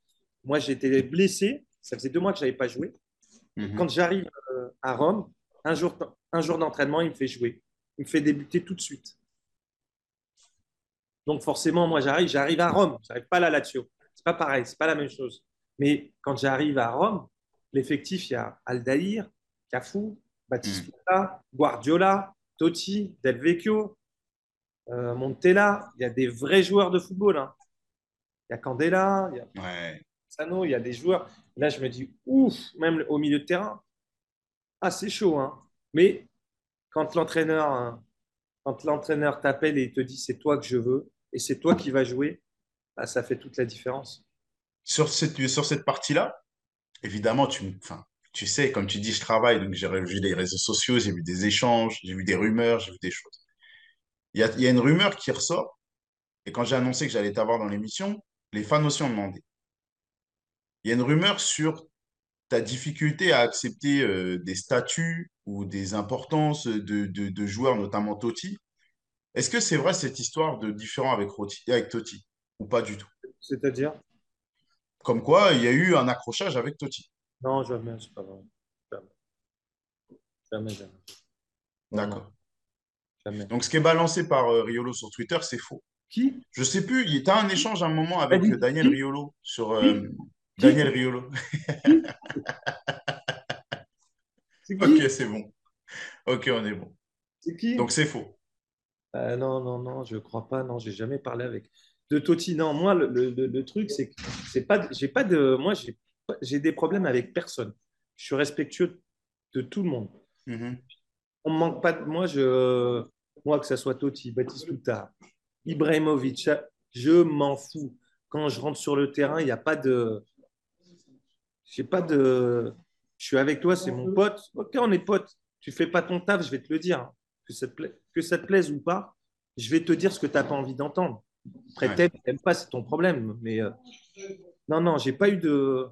moi, j'étais blessé, ça faisait deux mois que je n'avais pas joué. Mhm. Quand j'arrive euh, à Rome, un jour, un jour d'entraînement, il me fait jouer. Il me fait débuter tout de suite. Donc forcément, moi, j'arrive, j'arrive à Rome. J'arrive pas à la Lazio. C'est pas pareil, c'est pas la même chose. Mais quand j'arrive à Rome, l'effectif, il y a Aldair, Cafu, Batistuta, Guardiola, Totti, Del Vecchio, euh, Montella. Il y a des vrais joueurs de football. hein. Il y a Candela, il y a Ouais. Sano, il y a des joueurs. Là, je me dis, ouf, même au milieu de terrain. Ah, c'est chaud. Hein. Mais quand l'entraîneur hein, quand l'entraîneur t'appelle et te dit c'est toi que je veux et c'est toi qui vas jouer, ah, ça fait toute la différence. Sur cette, sur cette partie-là, évidemment, tu, tu sais, comme tu dis, je travaille, donc j'ai vu les réseaux sociaux, j'ai vu des échanges, j'ai vu des rumeurs, j'ai vu des choses. Il y a, y a une rumeur qui ressort, et quand j'ai annoncé que j'allais t'avoir dans l'émission, les fans aussi ont demandé. Il y a une rumeur sur ta difficulté à accepter euh, des statuts ou des importances de, de, de joueurs, notamment Totti. Est-ce que c'est vrai cette histoire de différent avec, Roti- avec Totti ou pas du tout? C'est-à-dire? Comme quoi, il y a eu un accrochage avec Totti. Non, jamais, c'est pas vrai. Jamais. Jamais, jamais. D'accord. Jamais. Donc, ce qui est balancé par euh, Riolo sur Twitter, c'est faux. Qui? Je sais plus, il y a un échange à un moment avec Qui euh, Daniel Riolo sur euh, Daniel Riolo. Ok, c'est bon. Ok, on est bon. C'est qui? Donc, c'est faux. Euh, non, non, non, je crois pas. Non, j'ai jamais parlé avec. De Totti, non. Moi, le, le- le- le truc, c'est que c'est pas, j'ai pas de. Moi, j'ai des problèmes avec personne. Je suis respectueux de tout le monde. Mhm. On me manque pas de. Moi, je, moi que ça soit Totti, Batistuta, Ibrahimovic, je m'en fous. Quand je rentre sur le terrain, il n'y a pas de. J'ai pas de. Je suis avec toi, c'est mon pote. Ok, on est potes. Tu fais pas ton taf, je vais te le dire. Que ça te, pla- que ça te plaise ou pas, je vais te dire ce que tu n'as pas envie d'entendre. Après, Ouais. t'aimes, pas, c'est ton problème. Mais euh, non, non, j'ai pas eu de.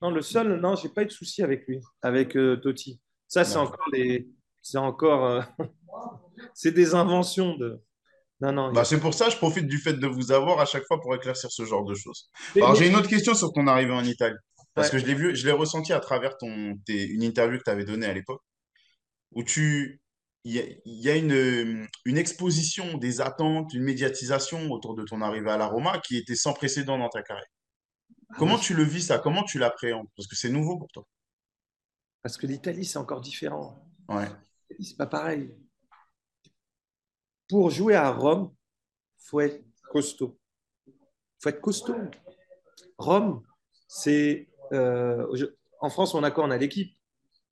Non, le seul, non, j'ai pas eu de souci avec lui, avec euh, Totti. Ça, c'est encore des. C'est encore. euh, c'est des inventions de. Non, non. Bah, c'est pour ça je profite du fait de vous avoir à chaque fois pour éclaircir ce genre de choses. Alors, j'ai une autre question sur ton arrivée en Italie. Parce Ouais. que je l'ai vu, je l'ai ressenti à travers ton, tes- une interview que tu avais donnée à l'époque, où tu, il y a, il y a une, une exposition des attentes, une médiatisation autour de ton arrivée à la Roma qui était sans précédent dans ta carrière. Ah, Comment tu le vis ça? Comment tu l'appréhendes? Parce que c'est nouveau pour toi. Parce que l'Italie, c'est encore différent. Ouais. C'est pas pareil. Pour jouer à Rome, faut être costaud. faut être costaud. Rome, c'est. euh, en France, on a quoi? On a l'équipe.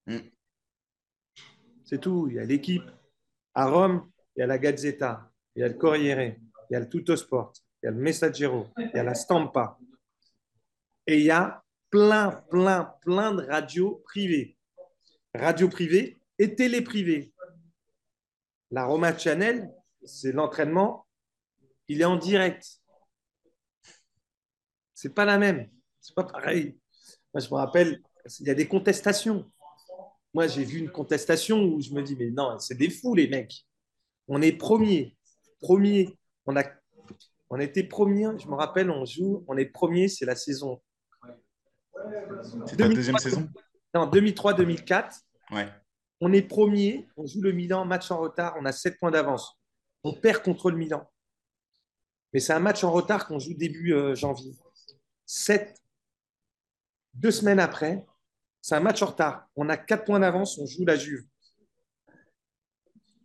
Mm. C'est tout. Il y a l'équipe. À Rome, il y a la Gazzetta, il y a le Corriere, il y a le Tuttosport, il y a le Messaggero, il y a la Stampa. Et il y a plein, plein, plein de radios privées. Radio privée et télé privée. La Roma Channel, c'est l'entraînement, il est en direct. C'est pas la même. C'est pas pareil. Moi, je me rappelle, il y a des contestations. Moi, j'ai vu une contestation où je me dis, mais non, c'est des fous, les mecs. On est premier. Premier. On, a, on était premier, je me rappelle, on joue, on est premier, c'est la saison. C'est ta deuxième saison? Non, 2003-2004. Ouais. On est premier, on joue le Milan, match en retard, on a 7 points d'avance. On perd contre le Milan. Mais c'est un match en retard qu'on joue début euh, janvier. 7. Deux semaines après, c'est un match en retard. On a 4 points d'avance, on joue la Juve.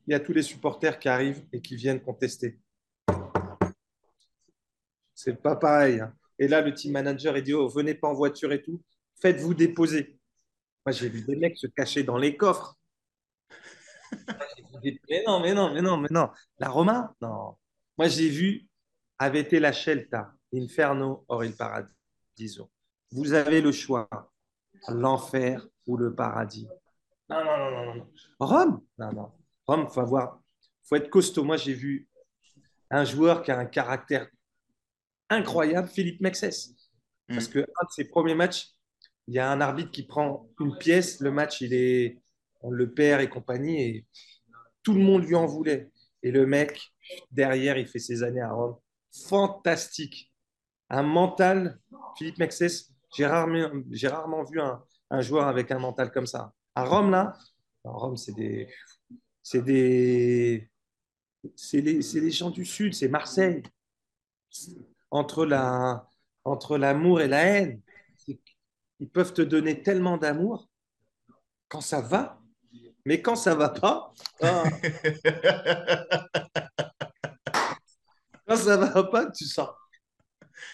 Il y a tous les supporters qui arrivent et qui viennent contester. C'est pas pareil. hein. Et là, le team manager, il dit Oh, venez pas en voiture et tout, faites-vous déposer. Moi, j'ai vu des mecs se cacher dans les coffres. Mais non, mais non, mais non, mais non. La Roma Non. Moi, j'ai vu Avete la Scelta, Inferno or il Paradiso. Vous avez le choix, l'enfer ou le paradis. Non, non, non, non, non. Rome? Non, non. Rome, faut avoir, faut être costaud. Moi, j'ai vu un joueur qui a un caractère incroyable, Philippe Mexès. Parce Mm. que un de ses premiers matchs, il y a un arbitre qui prend une pièce, le match, il est, on le perd et compagnie, et tout le monde lui en voulait. Et le mec, derrière, il fait ses années à Rome. Fantastique. Un mental, Philippe Mexès, j'ai rarement, j'ai rarement vu un, un joueur avec un mental comme ça. À Rome, là, Rome, c'est des, c'est des, c'est les, c'est les gens du Sud, c'est Marseille. Entre la, entre l'amour et la haine, ils peuvent te donner tellement d'amour quand ça va, mais quand ça va pas, quand ça va pas, tu sens.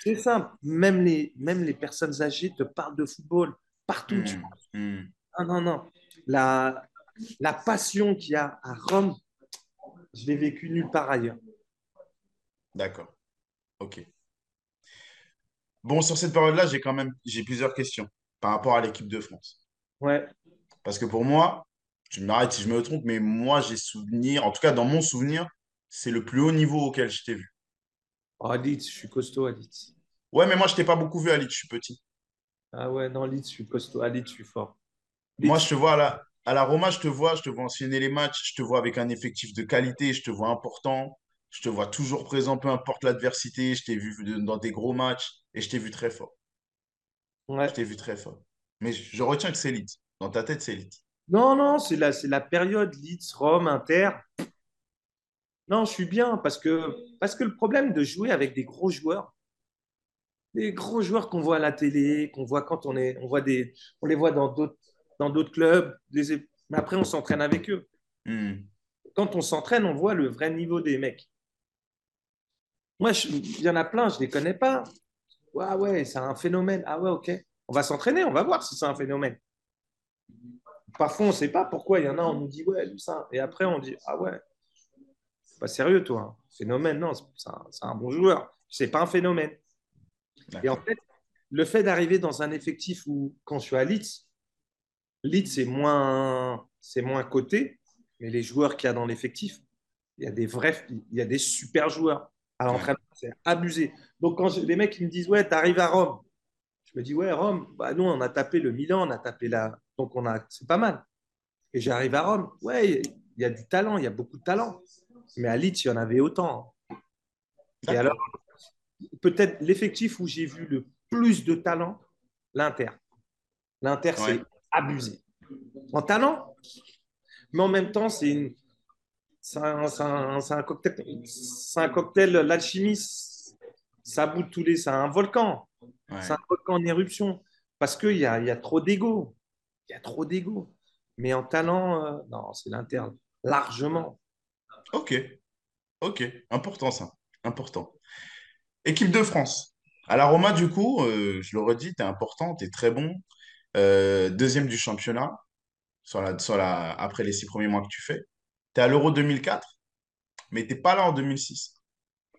C'est simple. Même les, même les personnes âgées te parlent de football partout. tu Mm. vois. Mm. Non, non, non. La, la passion qu'il y a à Rome, je l'ai vécu nulle part ailleurs. D'accord. Ok. Bon, sur cette période-là, j'ai quand même j'ai plusieurs questions par rapport à l'équipe de France. Ouais. Parce que pour moi, tu m'arrêtes si je me trompe, mais moi, j'ai souvenir, en tout cas dans mon souvenir, c'est le plus haut niveau auquel je t'ai vu. Oh, Leeds, je suis costaud à Leeds. Ouais, mais moi, je t'ai pas beaucoup vu à Leeds, je suis petit. Ah ouais, non, Leeds, je suis costaud. À Leeds, je suis fort. Moi, je te vois à la, à la Roma, je te vois, je te vois enchaîner les matchs, je te vois avec un effectif de qualité, je te vois important, je te vois toujours présent, peu importe l'adversité, je t'ai vu dans des gros matchs et je t'ai vu très fort. ouais. Je t'ai vu très fort. Mais je, je retiens que c'est Leeds. Dans ta tête, c'est Leeds. Non, non, c'est la, la période Leeds, Rome, Inter. Non, je suis bien parce que, parce que le problème de jouer avec des gros joueurs, des gros joueurs qu'on voit à la télé, qu'on voit quand on est, on voit des, on les voit dans d'autres, dans d'autres clubs, mais après on s'entraîne avec eux. Hmm. Quand on s'entraîne, on voit le vrai niveau des mecs. Moi, il y en a plein, je ne les connais pas. Ouais, ouais, c'est un phénomène. Ah ouais, ok. On va s'entraîner, on va voir si c'est un phénomène. Parfois, on ne sait pas pourquoi. Il y en a, on nous dit, ouais, ça. Et après, on dit, ah ouais, pas sérieux, toi. hein. Phénomène, non, c'est un, bon joueur. C'est pas un phénomène. Et en fait, le fait d'arriver dans un effectif où, quand je suis à Leeds, Leeds, c'est moins, c'est moins coté, mais les joueurs qu'il y a dans l'effectif, il y a des vrais, il y a des super joueurs à l'entraînement, c'est abusé. Donc, quand je- les mecs ils me disent, ouais, tu arrives à Rome, je me dis, ouais, Rome, bah, nous, on a tapé le Milan, on a tapé la. Donc, on a... c'est pas mal. Et j'arrive à Rome, ouais, il y a du talent, il y a beaucoup de talent. Mais à Leeds, il y en avait autant. Et alors, peut-être l'effectif où j'ai vu le plus de talent, l'Inter. L'Inter, Ouais. c'est abusé. En talent, mais en même temps, c'est une- un, cocktail, c'est un cocktail, l'alchimie, ça bout de tous les, c'est un volcan, Ouais. c'est un volcan en éruption, parce qu'il y a, il y a trop d'ego, il y a trop d'ego. Mais en talent, euh, non, c'est l'Inter, largement. Ok. Ok. Important ça. Important. Équipe de France. À la Roma, du coup, euh, je le redis, tu es important, tu es très bon. Euh, deuxième du championnat sur la, sur la, après les six premiers mois que tu fais. Tu es à l'Euro 2004, mais tu n'es pas là en 2006.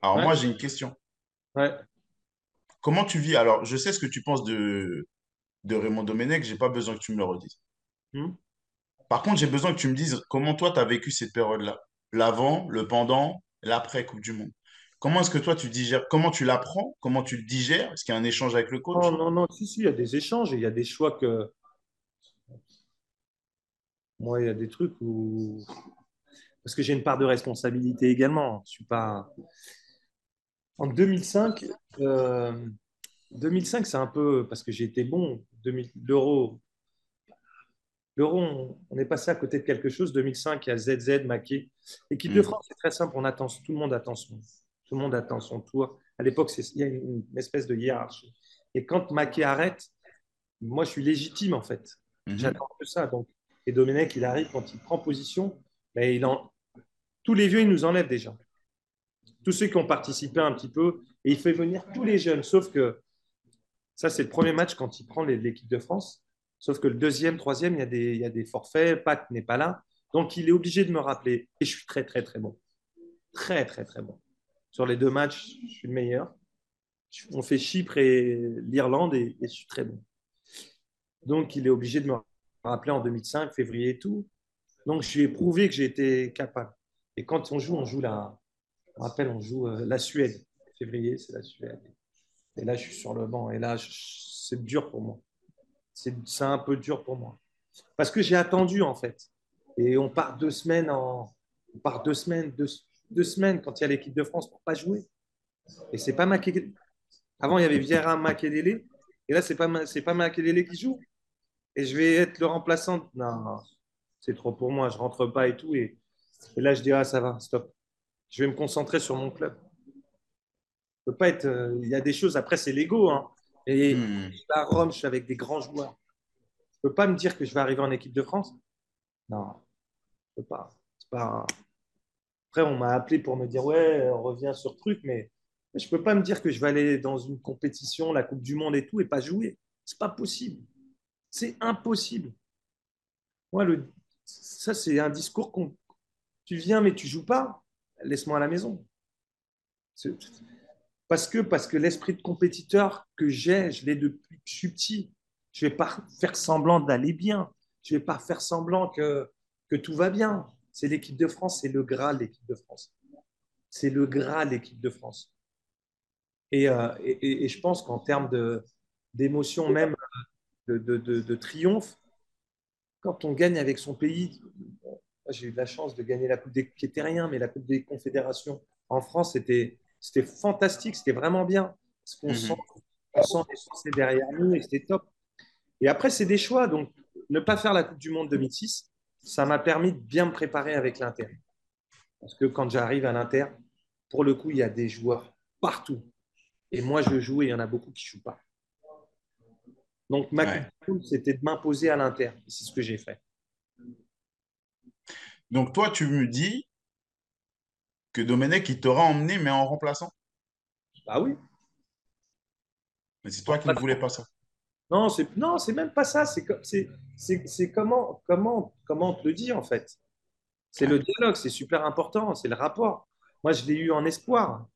Alors Ouais, moi, j'ai une question. ouais. Comment tu vis? Alors, je sais ce que tu penses de, de Raymond Domenech, j'ai pas besoin que tu me le redises. Hmm. Par contre, j'ai besoin que tu me dises comment toi, tu as vécu cette période-là. L'avant, le pendant, l'après Coupe du Monde. Comment est-ce que toi, tu digères, comment tu l'apprends, comment tu le digères? Est-ce qu'il y a un échange avec le Non, coach? non, non, si, si, il y a des échanges et il y a des choix que. Moi, il y a des trucs où. Parce que j'ai une part de responsabilité également. Je suis pas. En 2005, euh, 2005, c'est un peu. Parce que j'ai été bon. 2000 L'euro, l'euro, on, est passé à côté de quelque chose. 2005, il y a ZZ, Maquet. L'équipe de Hmm. France, c'est très simple. On attend, tout le monde attend son, tout le monde attend son tour. À l'époque, c'est- il y a une, une espèce de hiérarchie. Et quand Maquet arrête, moi, je suis légitime, en fait. Mhm. J'attends que ça. Donc, et Domenech, il arrive quand il prend position, mais il en... tous les vieux, il nous enlève déjà. Tous ceux qui ont participé un petit peu, et il fait venir tous les jeunes. Sauf que ça, c'est le premier match quand il prend l'équipe de France. Sauf que le deuxième, troisième, il y a des, il y a des forfaits. Pat n'est pas là. Donc, il est obligé de me rappeler. Et je suis très, très, très bon. Très, très, très bon. Sur les deux matchs, je suis le meilleur. On fait Chypre et l'Irlande et, je suis très bon. Donc, il est obligé de me rappeler en 2005, février et tout. Donc, je lui ai prouvé que j'étais capable. Et quand on joue, on joue la, me rappelle, on joue euh, la Suède. Février, c'est la Suède. Et là, je suis sur le banc. Et là, c'est dur pour moi. C'est un peu dur pour moi. Parce que j'ai attendu, en fait. Et on part deux semaines en. On part deux semaines, deux, deux semaines quand il y a l'équipe de France pour pas jouer. Et c'est pas Makelele. Avant, il y avait Vieira Makelele. Et là, c'est pas, pas Makelele qui joue. Et je vais être le remplaçant. Non, c'est trop pour moi. Je rentre pas et tout. Et, et là, je dis, ah, ça va, stop. Je vais me concentrer sur mon club. Je peux pas être. euh, Il y a des choses, après, c'est l'ego. Hein. Et Hmm. à Rome, je suis avec des grands joueurs. Je peux pas me dire que je vais arriver en équipe de France? Non, je peux pas. Après, on m'a appelé pour me dire, ouais, on revient sur truc, mais je peux pas me dire que je vais aller dans une compétition, la Coupe du Monde et tout, et pas jouer. C'est pas possible. C'est impossible. Moi, le... ça, c'est un discours qu'on. Tu viens, mais tu joues pas. Laisse-moi à la maison. Parce que, parce que l'esprit de compétiteur que j'ai, je l'ai depuis que je suis petit. Je ne vais pas faire semblant d'aller bien. Je ne vais pas faire semblant que, que tout va bien. C'est l'équipe de France, c'est le Graal, l'équipe de France. C'est le Graal, l'équipe de France. Et, euh, et, et- je pense qu'en termes d'émotion, même de, de- de- triomphe, quand on gagne avec son pays, j'ai eu la chance de gagner la Coupe des, qui était rien, mais la Coupe des Confédérations en France, c'était c'était fantastique, c'était vraiment bien. Parce qu'on Mhm. sent, on sent les Français derrière nous et c'était top. Et après, c'est des choix. Donc ne pas faire la Coupe du Monde 2006, ça m'a permis de bien me préparer avec l'Inter. Parce que quand j'arrive à l'Inter, pour le coup, il y a des joueurs partout. Et moi, je joue et il y en a beaucoup qui ne jouent pas. Donc, ma Ouais. coupe, c'était de m'imposer à l'Inter. C'est ce que j'ai fait. Donc, toi, tu me dis que Domenech, il t'aura emmené, mais en remplaçant. Ah oui Mais c'est toi qui ne voulais pas ça. Non, c'est non, c'est même pas ça. C'est c'est comment comment comment on te le dit en fait. C'est le dialogue, c'est super important, c'est le rapport. Moi, je l'ai eu en espoir.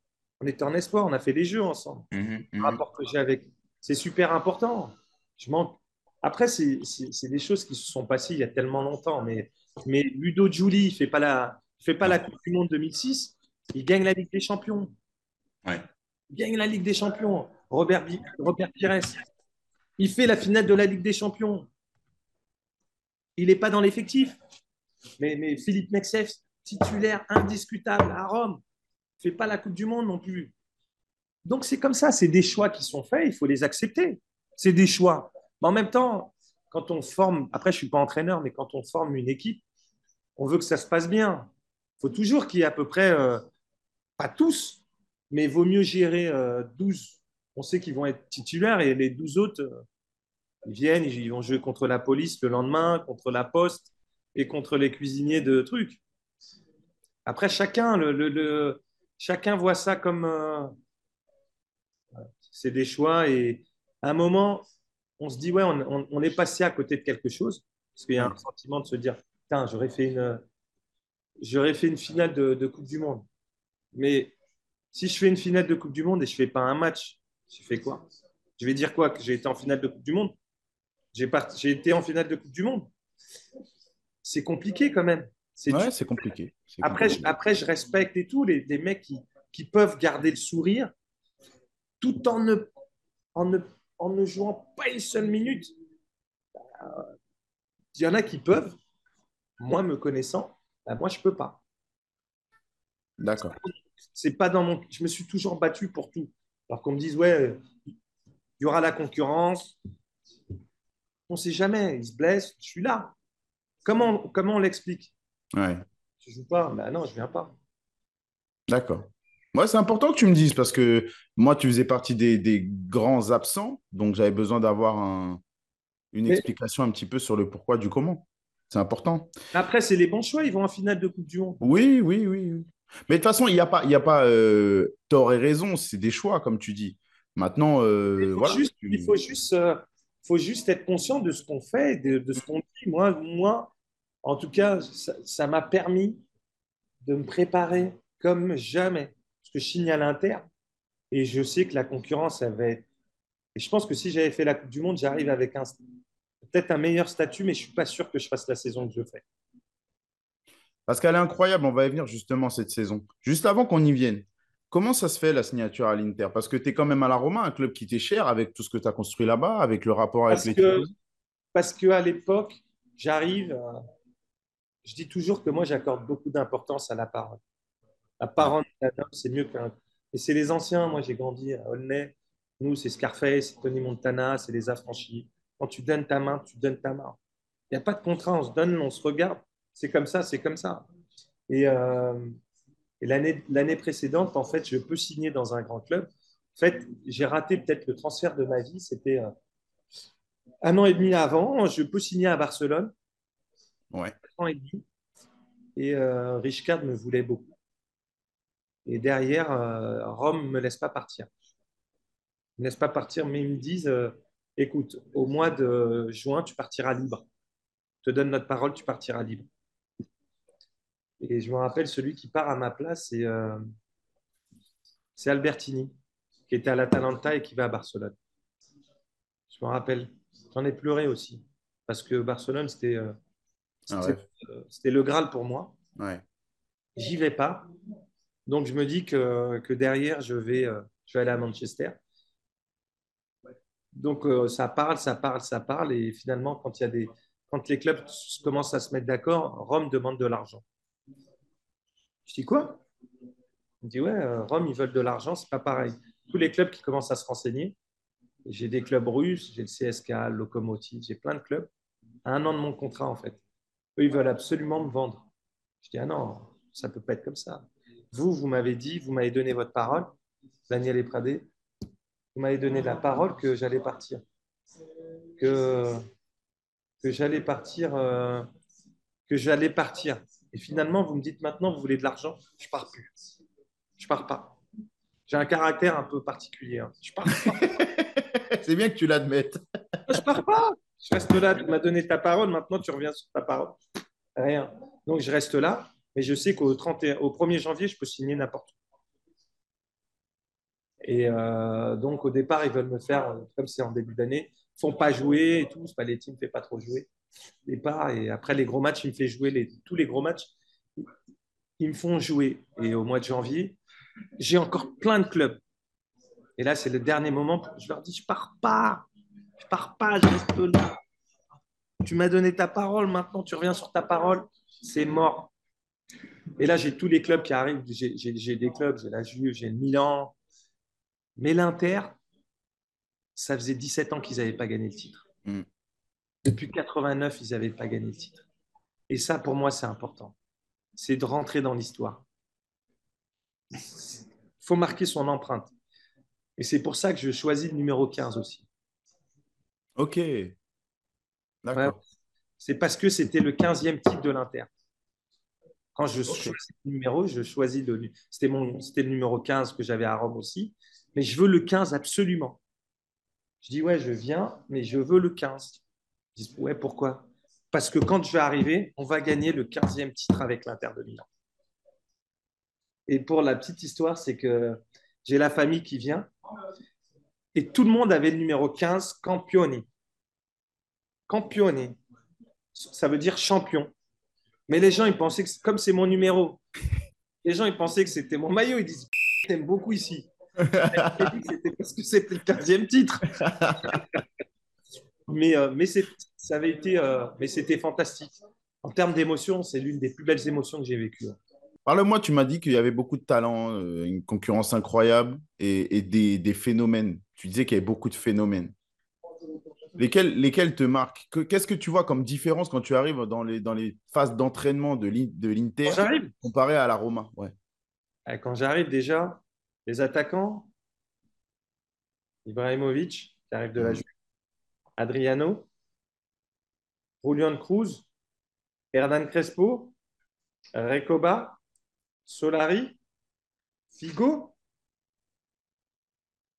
On était en espoir, on a fait des jeux ensemble. Mhm, Le mhm. rapport que j'ai avec, c'est super important. Je manque. Après, c'est des choses qui se sont passées il y a tellement longtemps. Mais mais Ludo Giuli, il fait pas la il fait pas la Coupe du Monde 2006. Il gagne la Ligue des Champions. Ouais. Il gagne la Ligue des Champions. Robert, Pires, il fait la finale de la Ligue des Champions. Il n'est pas dans l'effectif. Mais, mais Philippe Nexef, titulaire indiscutable à Rome, ne fait pas la Coupe du Monde non plus. Donc c'est comme ça, c'est des choix qui sont faits, il faut les accepter. C'est des choix. Mais en même temps, quand on forme, après je ne suis pas entraîneur, mais quand on forme une équipe, on veut que ça se passe bien. Il faut toujours qu'il y ait à peu près, euh, pas tous, mais il vaut mieux gérer euh, 12. On sait qu'ils vont être titulaires et les 12 autres, euh, ils viennent, ils vont jouer contre la police le lendemain, contre la poste et contre les cuisiniers de trucs. Après, chacun, le, le- le- chacun voit ça comme. euh, c'est des choix et à un moment, on se dit, ouais, on, on- on est passé à côté de quelque chose parce qu'il y a un sentiment de se dire, putain, j'aurais fait une, j'aurais fait une finale de, de Coupe du Monde. Mais si je fais une finale de Coupe du Monde et je ne fais pas un match, je fais quoi? Je vais dire quoi? Que j'ai été en finale de Coupe du Monde? J'ai part- été en finale de Coupe du Monde? C'est compliqué quand même. C'est Ouais, c'est compliqué. Après, je, après, je respecte et tout, les, les mecs qui, qui peuvent garder le sourire tout en ne, en ne, en ne jouant pas une seule minute. Euh, Il y en a qui peuvent. Moi, me connaissant, bah, moi, je ne peux pas. D'accord. c'est pas dans mon. Je me suis toujours battu pour tout. Alors qu'on me dise, ouais, il y aura la concurrence. On ne sait jamais. Il se blesse. Je suis là. Comment, comment on l'explique? Ouais. Je joue pas? Ben non, je viens pas. D'accord. Moi, c'est important que tu me dises parce que moi, tu faisais partie des, des grands absents, donc j'avais besoin d'avoir un- une Mais- explication un petit peu sur le pourquoi du comment. C'est important. Après, c'est les bons choix. Ils vont en finale de Coupe du Monde. Oui, oui, oui. oui. Mais de toute façon, il n'y a pas, il y a pas euh, tort et raison, c'est des choix, comme tu dis. Maintenant, euh, Il faut, voilà. juste, tu- il faut, juste, euh, faut juste être conscient de ce qu'on fait, de, de ce qu'on dit. Moi, moi, en tout cas, ça ça m'a permis de me préparer comme jamais. Parce que je signe à l'Inter et je sais que la concurrence, elle va être. Et je pense que si j'avais fait la Coupe du Monde, j'arrive avec un peut-être un meilleur statut, mais je ne suis pas sûr que je fasse la saison que je fais. Parce qu'elle est incroyable, on va y venir justement cette saison. Juste avant qu'on y vienne, comment ça se fait la signature à l'Inter? Parce que tu es quand même à la Roma, un club qui t'est cher avec tout ce que tu as construit là-bas, avec le rapport avec Parce les que, parce qu'à l'époque, j'arrive. à- Je dis toujours que moi, j'accorde beaucoup d'importance à la parole. La parole d'un homme, c'est mieux qu'un. Et c'est les anciens. Moi, j'ai grandi à Aulnay. Nous, c'est Scarface, c'est Tony Montana, c'est les affranchis. Quand tu donnes ta main, tu donnes ta main. Il n'y a pas de contrat. On se donne, on se regarde. C'est comme ça, c'est comme ça. Et, euh, et l'année précédente, en fait, je peux signer dans un grand club. En fait, j'ai raté peut-être le transfert de ma vie. C'était euh, un an et demi avant. Je peux signer à Barcelone. Ouais. Un an et demi. Et euh, Richcard me voulait beaucoup. Et derrière, euh, Rome ne me laisse pas partir. Ils ne me laisse pas partir, mais ils me disent euh, écoute, au mois de juin, tu partiras libre. Je te donne notre parole, tu partiras libre. Et je me rappelle, celui qui part à ma place, c'est euh, Albertini, qui était à l'Atalanta et qui va à Barcelone. Je me rappelle, j'en ai pleuré aussi, parce que Barcelone, c'était euh, Ah ouais. euh, le Graal pour moi. Ouais. J'y vais pas. Donc, je me dis que, que derrière, je vais, je vais aller à Manchester. Donc, euh, ça parle, ça parle, ça parle. Et finalement, quand, y a des, quand les clubs commencent à se mettre d'accord, Rome demande de l'argent. Je dis quoi? Me dit ouais, euh, Rome, ils veulent de l'argent, c'est pas pareil. Tous les clubs qui commencent à se renseigner, j'ai des clubs russes, j'ai le CSK, le Lokomotiv, j'ai plein de clubs. à un an de mon contrat, en fait. Eux, ils veulent absolument me vendre. Je dis, ah non, ça ne peut pas être comme ça. Vous, vous m'avez dit, vous m'avez donné votre parole, Daniel Pradé, vous m'avez donné la parole que j'allais partir. Que, que j'allais partir, euh, que j'allais partir. Et finalement, vous me dites maintenant, vous voulez de l'argent, je pars plus. Je pars pas. J'ai un caractère un peu particulier. Hein. Je pars pas. C'est bien que tu l'admettes. je pars pas. Je reste là. Tu m'as donné ta parole. Maintenant, tu reviens sur ta parole. Rien. Donc, je reste là. Mais je sais qu'au 1er janvier, je peux signer n'importe où. Et euh, donc, au départ, ils veulent me faire, comme c'est en début d'année, ils ne font pas jouer et tout. Spalletti ne me fait pas trop jouer. Départ. Et après les gros matchs, il me fait jouer les, tous les gros matchs. Ils me font jouer. Et au mois de janvier, j'ai encore plein de clubs. Et là, c'est le dernier moment. Je leur dis, je pars pas. Je pars pas, je reste là. Tu m'as donné ta parole, maintenant tu reviens sur ta parole. C'est mort. Et là, j'ai tous les clubs qui arrivent. J'ai des clubs, j'ai la Juve, j'ai le Milan. Mais l'Inter, ça faisait 17 ans qu'ils n'avaient pas gagné le titre. Mm. Depuis 89, ils n'avaient pas gagné le titre. Et ça, pour moi, c'est important. C'est de rentrer dans l'histoire. Il faut marquer son empreinte. Et c'est pour ça que je choisis le numéro 15 aussi. Ok. D'accord. c'est parce que c'était le 15e titre de l'Inter. Quand je choisis le numéro, je choisis le. C'était, mon, c'était le numéro 15 que j'avais à Rome aussi. Mais je veux le 15 absolument. Je dis, ouais, je viens, mais je veux le 15. Je dis, ouais, pourquoi? Parce que quand je vais arriver, on va gagner le 15e titre avec l'Inter de Milan. Et pour la petite histoire, c'est que j'ai la famille qui vient et tout le monde avait le numéro 15, Campioni. Campioni, ça veut dire champion. Mais les gens, ils pensaient que, comme c'est mon numéro, les gens, ils pensaient que c'était mon maillot. Ils disent, t'aimes beaucoup ici. C'était parce que c'était le 15e titre. mais euh, mais ça avait été, euh, mais c'était fantastique. En termes d'émotion, c'est l'une des plus belles émotions que j'ai vécues. Parle-moi, tu m'as dit qu'il y avait beaucoup de talent, euh, une concurrence incroyable et, des, des, phénomènes. Tu disais qu'il y avait beaucoup de phénomènes. Lesquels, lesquels te marquent? Qu'est-ce que tu vois comme différence quand tu arrives dans les, dans les phases d'entraînement de l'Inter comparé à la Roma? Ouais. Quand j'arrive déjà, les attaquants, Ibrahimovic, qui arrive de la mmh. Juve, Adriano, Julian Cruz, Hernan Crespo, Recoba, Solari, Figo.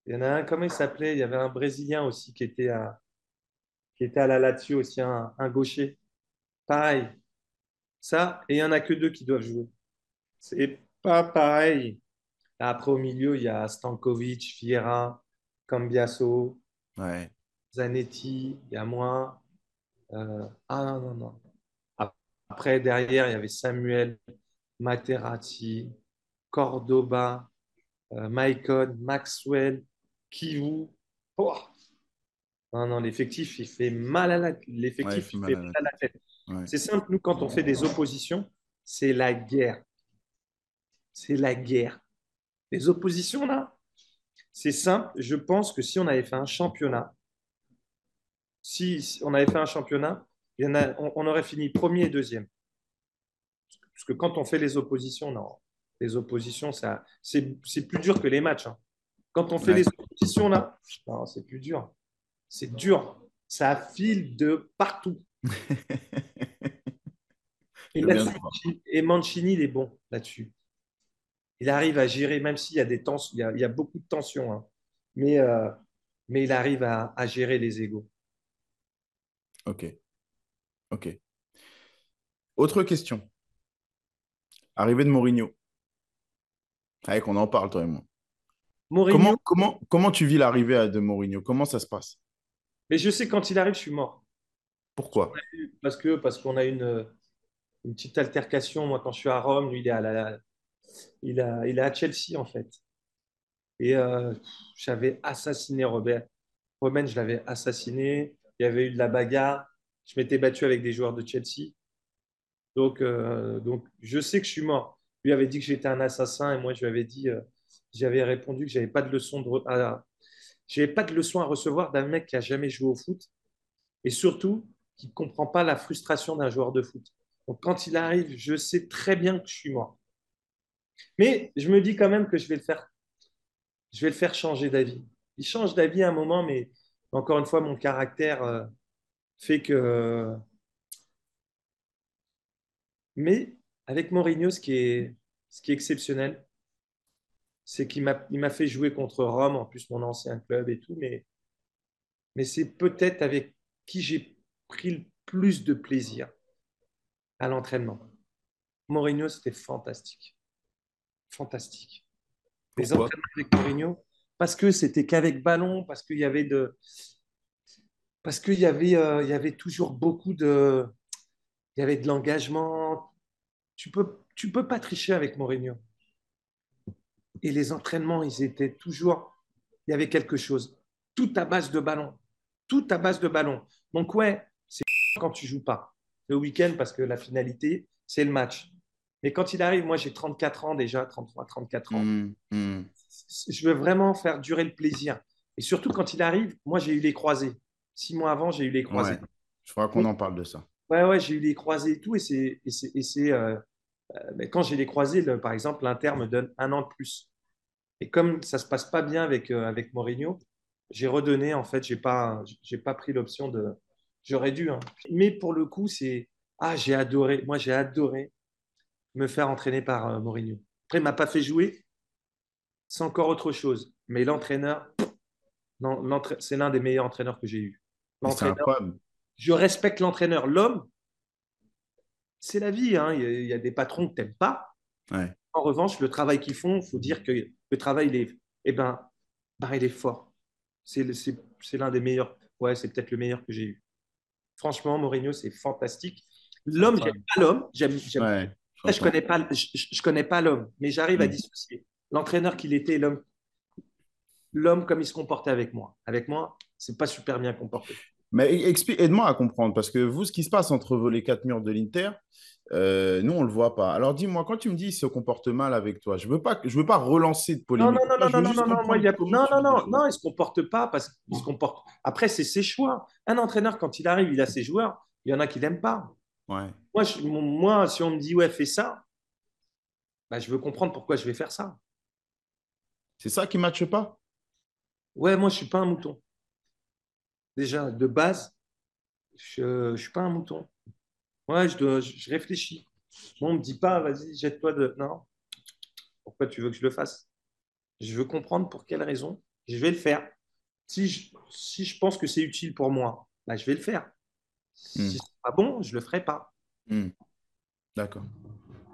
Il y en a un, comment il s'appelait? Il y avait un Brésilien aussi qui était à, qui était à la Lazio aussi, un, gaucher. Pareil. Ça, et il n'y en a que deux qui doivent jouer. C'est pas pareil. Après, au milieu, il y a Stankovic, Fiera, Cambiaso, Zanetti, il y a moi. Euh, ah non, non, non. Après, derrière, il y avait Samuel, Materazzi, Cordoba, euh, Maicon, Maxwell, Kivu. Oh non, non, l'effectif, il fait mal à la, l'effectif, il fait mal à la tête. C'est simple, nous, quand on fait des oppositions, c'est la guerre. C'est la guerre. Les oppositions, là, c'est simple. Je pense que si on avait fait un championnat, si on avait fait un championnat, il y en a, on aurait fini premier et deuxième. Parce que quand on fait les oppositions, non, les oppositions, ça, c'est, plus dur que les matchs. Hein. Quand on fait les oppositions, là, non, c'est plus dur. C'est dur. Ça file de partout. et, Mancini, il est bon là-dessus. Il arrive à gérer, même s'il y a des tensions, il y a, beaucoup de tensions, hein. mais, euh, mais il arrive à, à gérer les égaux. Ok. Ok. Autre question. Arrivée de Mourinho. Allez, qu'on en parle, toi et moi. Comment, comment, comment tu vis l'arrivée de Mourinho? Comment ça se passe? Mais je sais quand il arrive, je suis mort. Pourquoi? Parce que parce qu'on a une, une petite altercation. Moi, quand je suis à Rome, lui, il est à, la, il a, il est à Chelsea, en fait. Et euh, j'avais assassiné Robert. Romain, je l'avais assassiné. Il y avait eu de la bagarre. Je m'étais battu avec des joueurs de Chelsea. Donc, euh, donc, je sais que je suis mort. Lui avait dit que j'étais un assassin et moi, je lui avais dit, euh, j'avais répondu que j'avais pas de leçon de, pas de leçon à recevoir d'un mec qui a jamais joué au foot. Et surtout, qui ne comprend pas la frustration d'un joueur de foot. Donc, quand il arrive, je sais très bien que je suis mort. Mais je me dis quand même que je vais le faire, je vais le faire changer d'avis. Il change d'avis à un moment, mais encore une fois, mon caractère euh, fait que. Mais avec Mourinho, ce qui est, exceptionnel, c'est qu'il m'a fait jouer contre Rome, en plus mon ancien club et tout, mais c'est peut-être avec qui j'ai pris le plus de plaisir à l'entraînement. Mourinho, c'était fantastique. Fantastique. Les entraînements avec Mourinho, parce que c'était qu'avec ballon, parce qu'il y avait de. Parce qu'il y, avait, euh, il y avait toujours beaucoup de. Il y avait de l'engagement. Tu peux, tu peux pas tricher avec Mourinho. Et les entraînements, ils étaient toujours. Il y avait quelque chose. Tout à base de ballon. Tout à base de ballon. Donc, ouais, c'est quand tu joues pas. Le week-end, parce que la finalité, c'est le match. Mais quand il arrive, moi j'ai 34 ans déjà, 33, 34 ans. Mmh, mmh. Je veux vraiment faire durer le plaisir. Et surtout quand il arrive, moi j'ai eu les croisés. Six mois avant, j'ai eu les croisés. Je crois qu'on en parle de ça. Ouais, ouais, j'ai eu les croisés et tout. Et c'est, euh, euh, quand j'ai les croisés, par exemple, l'Inter me donne un an de plus. Et comme ça se passe pas bien avec, euh, avec Mourinho, j'ai redonné, en fait, j'ai pas, j'ai pas pris l'option de. J'aurais dû. Hein. Mais pour le coup, c'est. Ah, j'ai adoré. Moi, j'ai adoré me faire entraîner par euh, Mourinho. Après, il m'a pas fait jouer. C'est encore autre chose. Mais l'entraîneur, c'est l'un des meilleurs entraîneurs que j'ai eu. Je respecte l'entraîneur. L'homme, c'est la vie. Hein. Il, y a, des patrons que tu n'aimes pas. En revanche, le travail qu'ils font, il faut dire que le travail, il est, eh ben, ben, il est fort. C'est l'un des meilleurs. Ouais, c'est peut-être le meilleur que j'ai eu. Franchement, Mourinho, c'est fantastique. L'homme, j'aime pas l'homme. J'aime, je connais pas, je, connais pas l'homme, mais j'arrive à mm. dissocier l'entraîneur qu'il était l'homme, l'homme comme il se comportait avec moi. Avec moi, c'est pas super bien comporté. Mais e, aide-moi à comprendre, parce que vous, ce qui se passe entre les quatre murs de l'Inter, euh, nous, on ne le voit pas. Alors dis-moi, quand tu me dis qu'il se comporte mal avec toi, je ne veux, pas, veux pas relancer de polémique. Non, non, non, non, non, non, il non, non, non, non, il ne se comporte pas. Parce... Il se comporte... Après, c'est ses choix. Un entraîneur, quand il arrive, il a ses joueurs. Il y en a qui l'aiment pas. Ouais. Moi, moi, si on me dit, ouais, fais ça, bah, je veux comprendre pourquoi je vais faire ça. C'est ça qui ne matche pas? Ouais, moi, je ne suis pas un mouton. Déjà, de base, je ne suis pas un mouton. Ouais, je, je, réfléchis. Moi, on ne me dit pas, vas-y, jette-toi de. Non. Pourquoi tu veux que je le fasse? Je veux comprendre pour quelle raison. Je vais le faire. Si je, si je pense que c'est utile pour moi, bah, je vais le faire. Si hmm. Pas bon, je ne le ferai pas. Hmm. D'accord.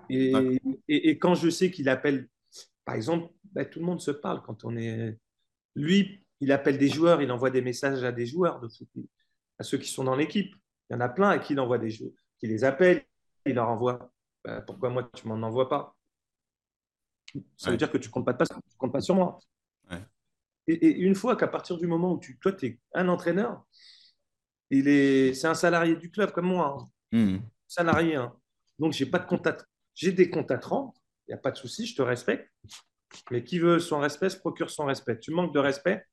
Et, et, quand je sais qu'il appelle, par exemple, ben, tout le monde se parle quand on est. Lui, il appelle des joueurs, il envoie des messages à des joueurs, de à ceux qui sont dans l'équipe. Il y en a plein à qui il envoie des joueurs, qui les appelle, il leur envoie. Ben, pourquoi moi, tu m'en envoies pas? Ça veut dire que tu ne comptes, pas, comptes pas sur moi. Et, une fois qu'à partir du moment où tu, toi, tu es un entraîneur, il est, c'est un salarié du club comme moi. Hein. Hmm. Salarié. Hein. Donc, j'ai pas de contact. J'ai des comptes à 30, il n'y a pas de souci, je te respecte. Mais qui veut son respect se procure son respect. Tu manques de respect,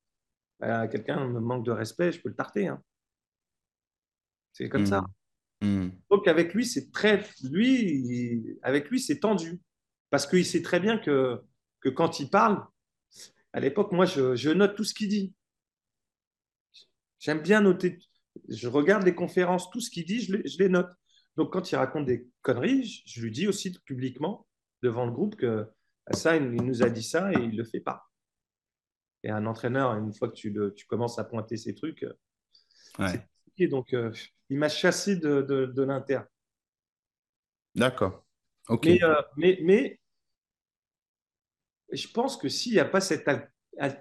euh, quelqu'un me manque de respect, je peux le tarter. Hein. C'est comme ça. Hmm. Hmm. Donc avec lui, c'est très, lui, avec lui, c'est tendu parce qu'il sait très bien que, que quand il parle, à l'époque, moi, je, je, note tout ce qu'il dit. J'aime bien noter. Je regarde les conférences, tout ce qu'il dit, je je les note. Donc, quand il raconte des conneries, je lui dis aussi publiquement, devant le groupe, que bah, ça, il nous a dit ça et il ne le fait pas. Et un entraîneur, une fois que tu, le, tu commences à pointer ces trucs, euh, c'est compliqué. Donc, euh, il m'a chassé de, de, l'Inter. D'accord. Ok. Mais, euh, mais, mais, je pense que s'il n'y a, pas cette,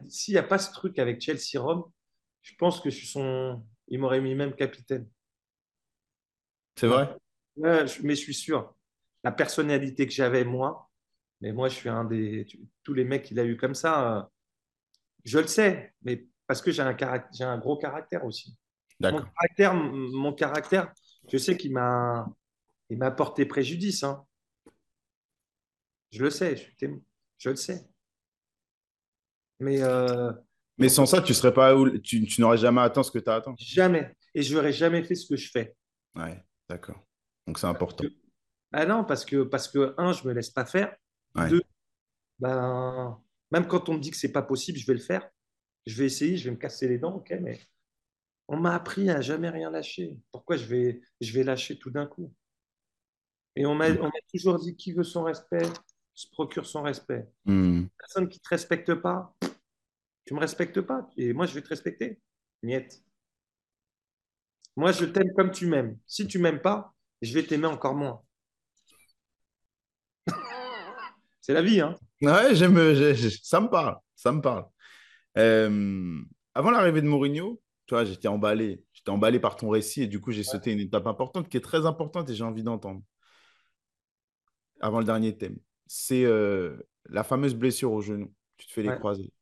s'il a pas ce truc avec Chelsea-Rome, je pense que je son, il m'aurait mis même capitaine. C'est vrai? Mais je suis sûr. La personnalité que j'avais, moi, mais moi, je suis un des. Tous les mecs qu'il a eu comme ça, euh, je le sais, mais parce que j'ai un, j'ai un gros caractère aussi. Mon caractère, mon caractère, je sais qu'il m'a, il m'a porté préjudice. Hein. Je le sais, je, je le sais. Mais, euh, mais sans ça, tu serais pas tu, tu n'aurais jamais atteint ce que tu as atteint. Jamais. Et je n'aurais jamais fait ce que je fais. Ouais, d'accord. Donc c'est important. Ah non, parce que, parce que, un, je me laisse pas faire. Ouais. Deux, ben, même quand on me dit que c'est pas possible, je vais le faire. Je vais essayer, je vais me casser les dents, ok, mais on m'a appris à jamais rien lâcher. Pourquoi je vais, je vais lâcher tout d'un coup? Et on m'a m'a toujours dit qui veut son respect se procure son respect. Hmm. Personne qui ne te respecte pas, tu ne me respectes pas. Et moi, je vais te respecter. Niette. Moi, je t'aime comme tu m'aimes. Si tu m'aimes pas, je vais t'aimer encore moins. C'est la vie, hein Ouais, j'aime, ça me parle, ça me parle. Euh, avant l'arrivée de Mourinho, tu vois, j'étais emballé, j'étais emballé par ton récit et du coup, j'ai sauté une étape importante qui est très importante et j'ai envie d'entendre. Avant le dernier thème, c'est euh, la fameuse blessure au genou. Tu te fais les Ouais. croisés.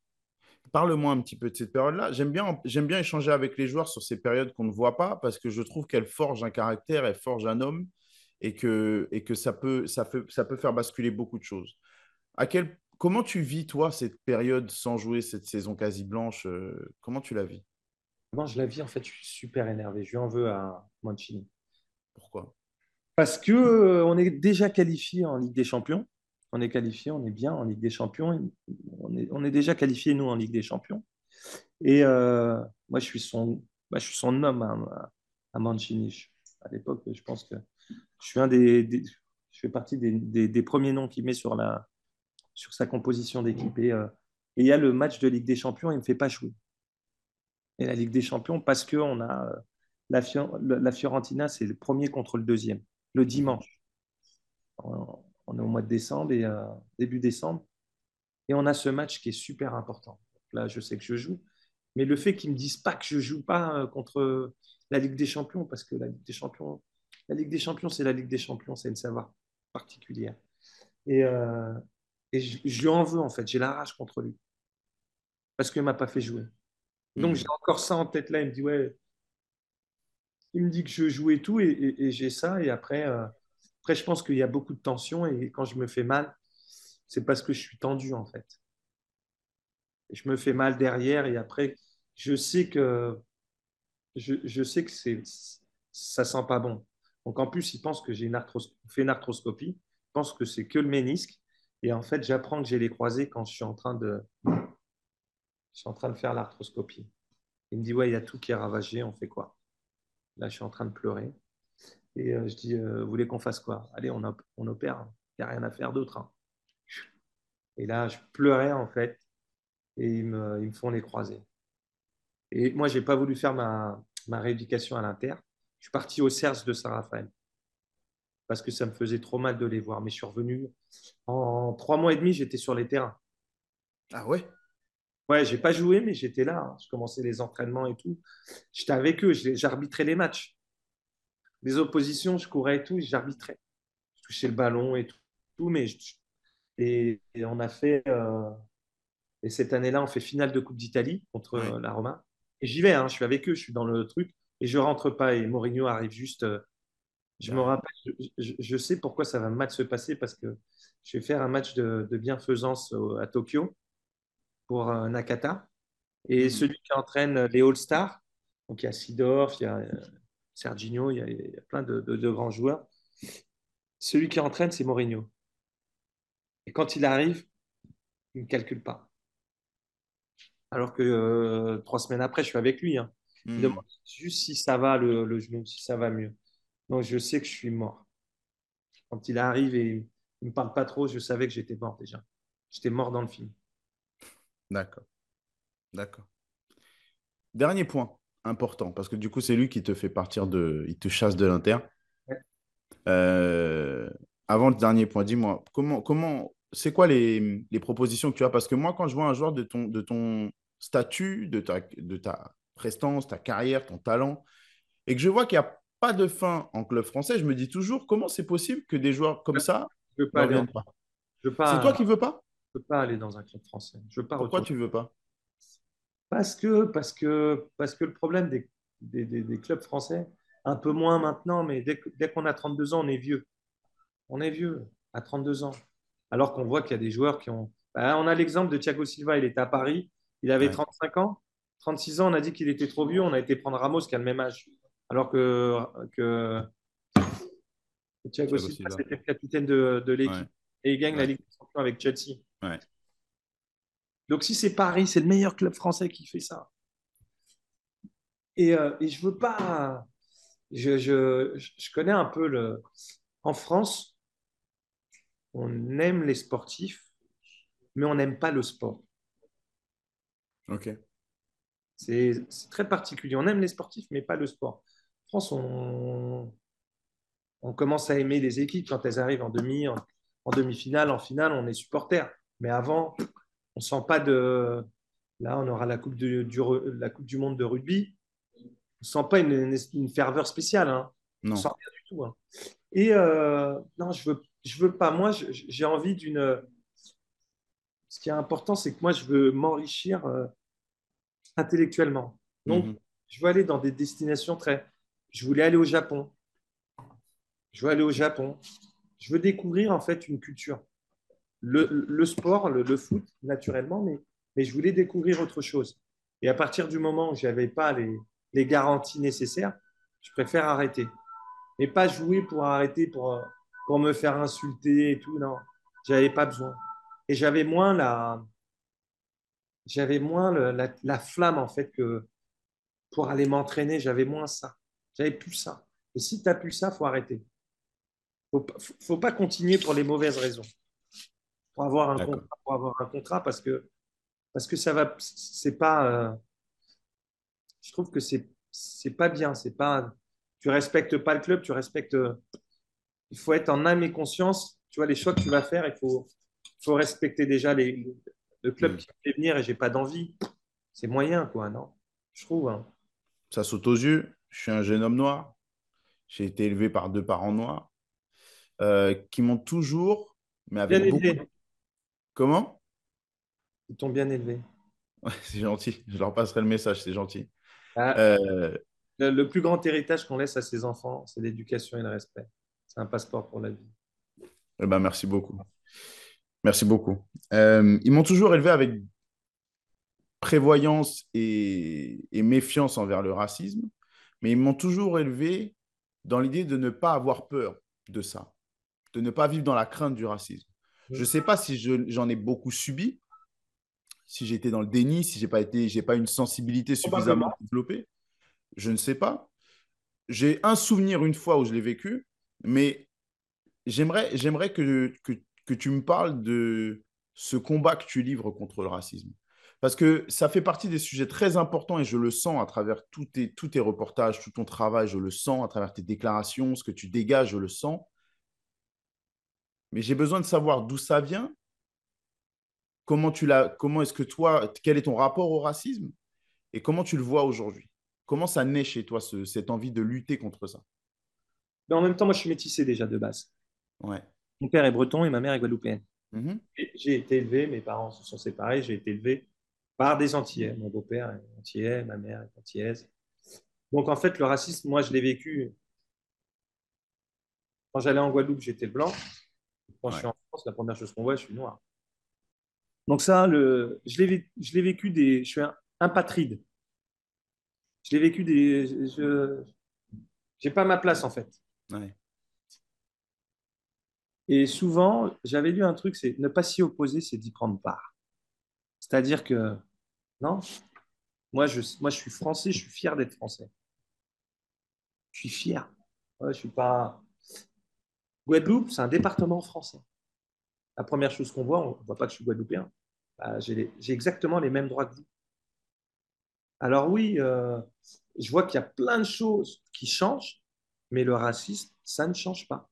Parle-moi un petit peu de cette période-là. J'aime bien, j'aime bien échanger avec les joueurs sur ces périodes qu'on ne voit pas parce que je trouve qu'elles forgent un caractère, elles forgent un homme et que, et que ça, peut, ça, fait, ça peut faire basculer beaucoup de choses. À quel, comment tu vis, toi, cette période sans jouer, cette saison quasi blanche euh, Comment tu la vis? Moi, je la vis, en fait, je suis super énervé. Je lui en veux à Mancini. Pourquoi? Parce que euh, on est déjà qualifié en Ligue des Champions. On est qualifié, on est bien en Ligue des Champions. On est, déjà qualifié, nous, en Ligue des Champions. Et euh, moi, je suis son, bah, homme à, à Mancini. À l'époque, je pense que je suis un des, je fais partie des, premiers noms qu'il met sur, sa composition d'équipe. Et euh, et il y a le match de Ligue des Champions, il ne me fait pas jouer. Et la Ligue des Champions, parce qu'on a euh, la, Fior- la Fiorentina, c'est le premier contre le deuxième, le dimanche. On est au mois de décembre et euh, début décembre. Et on a ce match qui est super important. Là, je sais que je joue. Mais le fait qu'ils ne me disent pas que je ne joue pas euh, contre la Ligue des Champions, parce que la Ligue des Champions, la Ligue des Champions, c'est la Ligue des Champions, c'est une savoir particulière. Et, euh, et je, je lui en veux, en fait. J'ai la rage contre lui. Parce qu'il ne m'a pas fait jouer. Donc, Mhm. j'ai encore ça en tête là. Il me dit, ouais, il me dit que je joue et tout, et, et- et j'ai ça. Et après, euh, après, je pense qu'il y a beaucoup de tension. Et quand je me fais mal, c'est parce que je suis tendu, en fait. Je me fais mal derrière. Et après, je sais que, je, je sais que c'est, ça sent pas bon. Donc, en plus, il pense que j'ai fait une arthroscopie. Il pense que c'est que le ménisque. Et en fait, j'apprends que j'ai les croisés quand je suis en train de, je suis en train de faire l'arthroscopie. Il me dit, ouais, il y a tout qui est ravagé, on fait quoi? Là, je suis en train de pleurer. Et euh, je dis, euh, vous voulez qu'on fasse quoi? Allez, on, op- on opère, il n'y a rien à faire d'autre. hein. Et là, je pleurais, en fait, et ils me, ils me font les croisés. Et moi, je n'ai pas voulu faire ma, ma rééducation à l'Inter. Je suis parti au CERS de Saint-Raphaël, parce que ça me faisait trop mal de les voir. Mais je suis revenu, en trois mois et demi, j'étais sur les terrains. Ah ouais? Ouais, j'ai pas joué, mais j'étais là. hein. Je commençais les entraînements et tout. J'étais avec eux, j'arbitrais les matchs. Les oppositions, je courais et tout, j'arbitrais. Je touchais le ballon et tout, tout, mais je- et, et on a fait. euh, et cette année-là, on fait finale de Coupe d'Italie contre Ouais. euh, la Roma. Et j'y vais, hein, je suis avec eux, je suis dans le truc et je rentre pas. Et Mourinho arrive juste. euh, je me rappelle, je, je- je sais pourquoi ça va mal se passer parce que je vais faire un match de, de bienfaisance au- à Tokyo pour euh, Nakata. Et Mhm. celui qui entraîne les All-Stars, donc il y a Sidorf, il y a Serginho, il y a, il y a plein de, de- de grands joueurs. Celui qui entraîne, c'est Mourinho. Et quand il arrive, il ne me calcule pas. Alors que euh, trois semaines après, je suis avec lui. hein. Il me Hmm. demande juste si ça va le, le genou, si ça va mieux. Donc je sais que je suis mort. Quand il arrive et il ne me parle pas trop, je savais que j'étais mort déjà. J'étais mort dans le film. D'accord. D'accord. Dernier point important, parce que du coup, c'est lui qui te fait partir de. Il te chasse de l'Inter. Ouais. Euh, avant le dernier point, dis-moi, comment, comment, c'est quoi les, les propositions que tu as? Parce que moi, quand je vois un joueur de ton, de ton statut, de ta, de ta prestance, ta carrière, ton talent, et que je vois qu'il n'y a pas de fin en club français, je me dis toujours comment c'est possible que des joueurs comme ça Je ne reviennent pas? je veux pas, C'est toi qui veux pas? je veux pas aller dans un club français. Je veux pas Pourquoi retourner. tu veux pas? Parce que, parce que, parce que le problème des, des, des- des clubs français, un peu moins maintenant, mais dès, dès qu'on a 32 ans, on est vieux. On est vieux à 32 ans. Alors qu'on voit qu'il y a des joueurs qui ont. Bah, on a l'exemple de Thiago Silva, il était à Paris, il avait Ouais. 35 ans. 36 ans, on a dit qu'il était trop vieux, on a été prendre Ramos qui a le même âge. Alors que, que, Thiago Thiago Silva, c'était le capitaine de, de l'équipe. Ouais. Et il gagne la. Ligue des Champions avec Chelsea. Donc si c'est Paris, c'est le meilleur club français qui fait ça. Et, euh, et je veux pas. Je, je, je connais un peu le. En France, on aime les sportifs, mais on n'aime pas le sport. Ok. C'est très particulier. On aime les sportifs, mais pas le sport. En France, on, on commence à aimer les équipes quand elles arrivent en demi, en, en demi-finale, en finale, on est supporters. Mais avant, on sent pas de. Là, on aura la coupe, de- du, re- la coupe du Monde de rugby. On sent pas une, une- une ferveur spéciale. Hein. On Non. sent rien du tout. hein. Et euh, non, je veux, je veux pas. Moi, j'ai envie d'une. Ce qui est important, c'est que moi, je veux m'enrichir euh, intellectuellement. Donc, Mhm. je veux aller dans des destinations très. Je voulais aller au Japon. Je veux aller au Japon. Je veux découvrir en fait une culture. Le, sport, le, foot, naturellement, mais, je voulais découvrir autre chose. Et à partir du moment où je n'avais pas les, garanties nécessaires, je préfère arrêter. Mais pas jouer pour arrêter, pour, me faire insulter et tout. Non, j'avais pas besoin. Et j'avais moins la, j'avais moins la, la flamme en fait que pour aller m'entraîner, j'avais moins ça. J'avais plus ça. Et si tu n'as plus ça, faut arrêter. Faut, faut, faut pas continuer pour les mauvaises raisons. Pour avoir un contrat, pour avoir un contrat parce que parce que ça va, c'est pas. euh, je trouve que c'est c'est pas bien. C'est pas. Tu respectes pas le club, tu respectes. Il faut être en âme et conscience. Tu vois les choix que tu vas faire, il faut faut respecter déjà les, le club Mm. qui me fait venir et j'ai pas d'envie. C'est moyen quoi, non? Je trouve. hein. Ça saute aux yeux. Je suis un jeune homme noir. J'ai été élevé par deux parents noirs euh, qui m'ont toujours, mais avec beaucoup. Comment? Ils t'ont bien élevé. Ouais, C'est gentil. Je leur passerai le message. C'est gentil. Ah, Euh, le, le plus grand héritage qu'on laisse à ses enfants, c'est l'éducation et le respect. C'est un passeport pour la vie. eh ben, merci beaucoup. Merci beaucoup. Euh, ils m'ont toujours élevé avec prévoyance et, et méfiance envers le racisme, mais ils m'ont toujours élevé dans l'idée de ne pas avoir peur de ça, de ne pas vivre dans la crainte du racisme. Je ne sais pas si je- j'en ai beaucoup subi, si j'ai été dans le déni, si j'ai pas été, j'ai pas une sensibilité suffisamment développée. Je ne sais pas. J'ai un souvenir une fois où je l'ai vécu, mais j'aimerais, j'aimerais que, que, que tu me parles de ce combat que tu livres contre le racisme. Parce que ça fait partie des sujets très importants et je le sens à travers tous tes, tous tes reportages, tout ton travail, je le sens à travers tes déclarations, ce que tu dégages, je le sens. Mais j'ai besoin de savoir d'où ça vient, comment tu l'as, comment est-ce que toi, quel est ton rapport au racisme et comment tu le vois aujourd'hui? Comment ça naît chez toi, ce- cette envie de lutter contre ça? Mais en même temps, moi, je suis métissé déjà de base. Ouais. Mon père est breton et ma mère est guadeloupéenne. Et J'ai été élevé, mes parents se sont séparés, j'ai été élevé par des Antillais. Mon beau-père est antillais, ma mère est antillaise. Donc en fait, le racisme, moi, je l'ai vécu. Quand j'allais en Guadeloupe, j'étais blanc. Quand je suis en France, la première chose qu'on voit, je suis noir. Donc ça, le, je l'ai vé- je l'ai vécu des. Je suis un impatride. Je l'ai vécu des. Je n'ai pas ma place en fait. Ouais. Et souvent, j'avais lu un truc, c'est ne pas s'y opposer, c'est d'y prendre part. C'est-à-dire que, non, moi je, moi je suis français, je suis fier d'être français. Je suis fier. Ouais, je suis pas. Guadeloupe, c'est un département français. La première chose qu'on voit, on ne voit pas que je suis guadeloupéen. Bah, J'ai exactement les mêmes droits que vous. Alors oui, euh, je vois qu'il y a plein de choses qui changent, mais le racisme, ça ne change pas.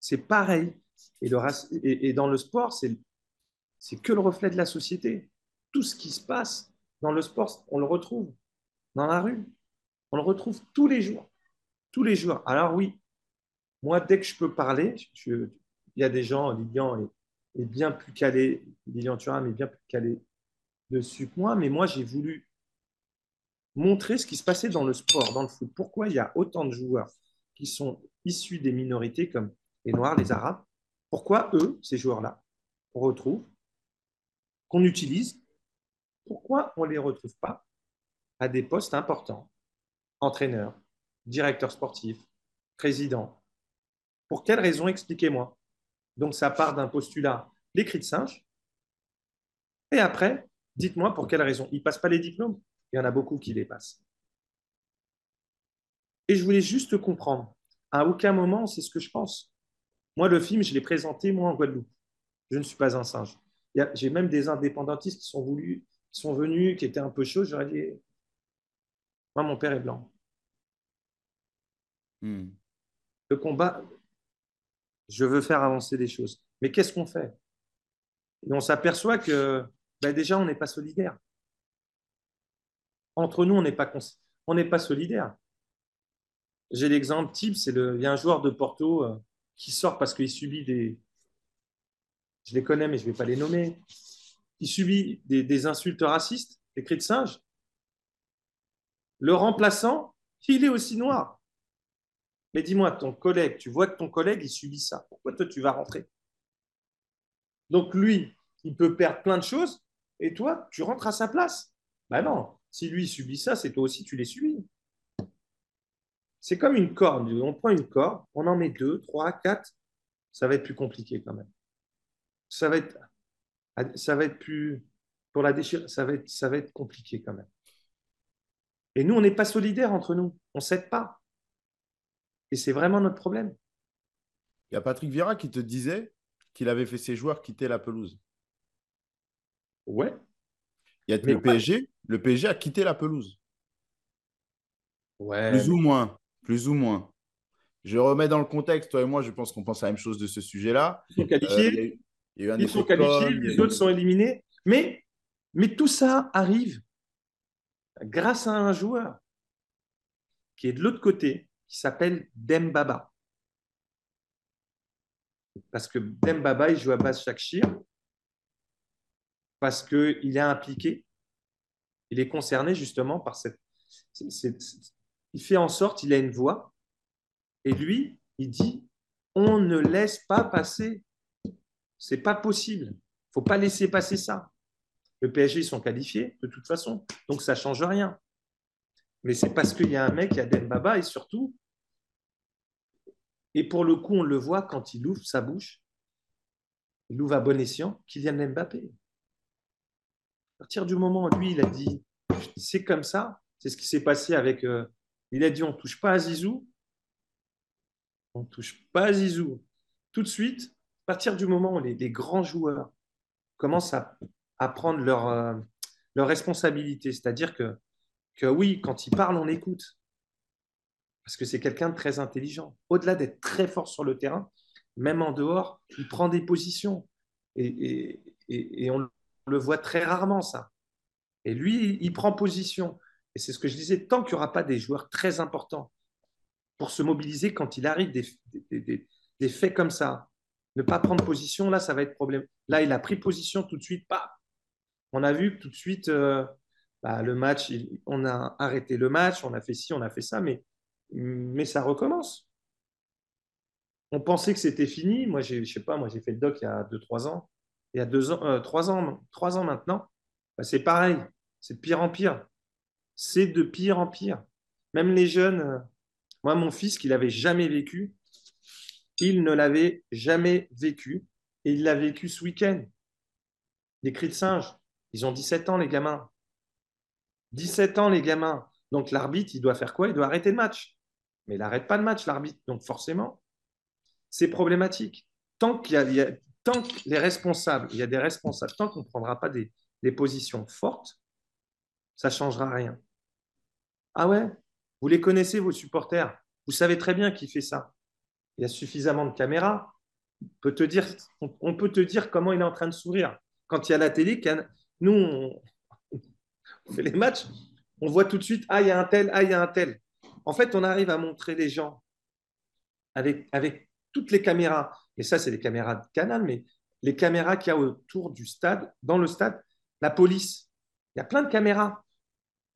C'est pareil. Et, dans le sport, c'est que le reflet de la société. Tout ce qui se passe dans le sport, on le retrouve dans la rue. On le retrouve tous les jours. Tous les jours. Alors oui, moi, dès que je peux parler, il y a des gens, Lilian est, est bien plus calé, Lilian Thuram est bien plus calé dessus que moi, mais moi, j'ai voulu montrer ce qui se passait dans le sport, dans le foot. Pourquoi il y a autant de joueurs qui sont issus des minorités comme les Noirs, les Arabes? Pourquoi eux, ces joueurs-là, qu'on retrouve, qu'on utilise, pourquoi on ne les retrouve pas à des postes importants? Entraîneur, directeur sportif, président. Pour quelle raison Expliquez-moi. Donc ça part d'un postulat, les cris de singe. Et après, dites-moi pour quelle raison. Ils ne passent pas les diplômes. Il y en a beaucoup qui les passent. Et je voulais juste comprendre. À aucun moment, c'est ce que je pense. Moi, le film, je l'ai présenté, moi, en Guadeloupe. Je ne suis pas un singe. J'ai même des indépendantistes qui sont, voulus, qui sont venus, qui étaient un peu chauds. J'aurais dit, moi, mon père est blanc. Hmm. Le combat, je veux faire avancer les choses. Mais qu'est-ce qu'on fait? On s'aperçoit que ben déjà, on n'est pas solidaire. Entre nous, on n'est pas, solidaire. J'ai l'exemple type, c'est le, il y a un joueur de Porto euh, qui sort parce qu'il subit des, je les connais mais je ne vais pas les nommer, il subit des, insultes racistes, des cris de singe. Le remplaçant, il est aussi noir. Mais dis-moi, ton collègue, tu vois que ton collègue, il subit ça. Pourquoi toi, tu vas rentrer? Donc lui, il peut perdre plein de choses et toi, tu rentres à sa place. Ben non, si lui subit ça, c'est toi aussi, tu l'es subi. C'est comme une corde. On prend une corde, on en met deux, trois, quatre. Ça va être plus compliqué quand même. Ça va être, ça va être plus. Pour la déchirer, ça va être, ça va être compliqué quand même. Et nous, on n'est pas solidaires entre nous. On ne s'aide pas. Et c'est vraiment notre problème. Il y a Patrick Vieira qui te disait qu'il avait fait ses joueurs quitter la pelouse. Ouais. Il y a le PSG. Le PSG a quitté la pelouse. Ouais. Plus ou moins plus ou moins. Je remets dans le contexte, toi et moi, je pense qu'on pense à la même chose de ce sujet-là. Ils sont qualifiés, euh, ils sont qualifiés, les autres sont éliminés. Mais, mais tout ça arrive grâce à un joueur qui est de l'autre côté, qui s'appelle Dembaba. Parce que Dembaba, il joue à base Shakshir, parce qu'il est impliqué, il est concerné justement par cette, il fait en sorte, il a une voix, et lui, il dit, on ne laisse pas passer. C'est pas possible. Il faut pas laisser passer ça. Le PSG, ils sont qualifiés de toute façon, donc ça change rien. Mais c'est parce qu'il y a un mec, il y a Dembaba, et surtout, et pour le coup, on le voit quand il ouvre sa bouche, il ouvre à bon escient, Kylian Mbappé. À partir du moment où lui, il a dit, c'est comme ça, c'est ce qui s'est passé avec euh, il a dit on ne touche pas à Zizou. On ne touche pas à Zizou. Tout de suite, à partir du moment où les, grands joueurs commencent à, prendre leur, euh, leur responsabilité, c'est-à-dire que, que oui, quand ils parlent, on écoute. Parce que c'est quelqu'un de très intelligent. Au-delà d'être très fort sur le terrain, même en dehors, il prend des positions. Et, on le voit très rarement, ça. Et lui, il prend position. Et c'est ce que je disais, tant qu'il n'y aura pas des joueurs très importants pour se mobiliser quand il arrive des, faits comme ça, ne pas prendre position, là, ça va être problème. Là, il a pris position tout de suite, pas. On a vu tout de suite euh, bah, le match, on a arrêté le match, on a fait ci, on a fait ça, mais, mais ça recommence. On pensait que c'était fini. Moi, je sais pas, moi j'ai fait le doc il y a 2-3 ans. Il y a deux ans, euh, 3 ans, 3 ans maintenant, bah, c'est pareil, c'est de pire en pire c'est de pire en pire. Même les jeunes, euh, moi, mon fils, qu'il n'avait jamais vécu, il ne l'avait jamais vécu et il l'a vécu ce week-end. Les cris de singe, ils ont 17 ans, les gamins. 17 ans, les gamins. Donc l'arbitre, il doit faire quoi? Il doit arrêter le match. Mais il n'arrête pas le match, l'arbitre. Donc forcément, c'est problématique. Tant qu'il y, a, tant que les responsables, il y a des responsables, tant qu'on ne prendra pas des, positions fortes, ça ne changera rien. Ah ouais? Vous les connaissez, vos supporters? Vous savez très bien qui fait ça. Il y a suffisamment de caméras. On peut te dire, on peut te dire comment il est en train de sourire. Quand il y a la télé, nous, on, fait les matchs, on voit tout de suite, ah, il y a un tel, ah, il y a un tel. En fait, on arrive à montrer les gens avec, toutes les caméras. Et ça, c'est les caméras de canal, mais les caméras qu'il y a autour du stade, dans le stade, la police. Il y a plein de caméras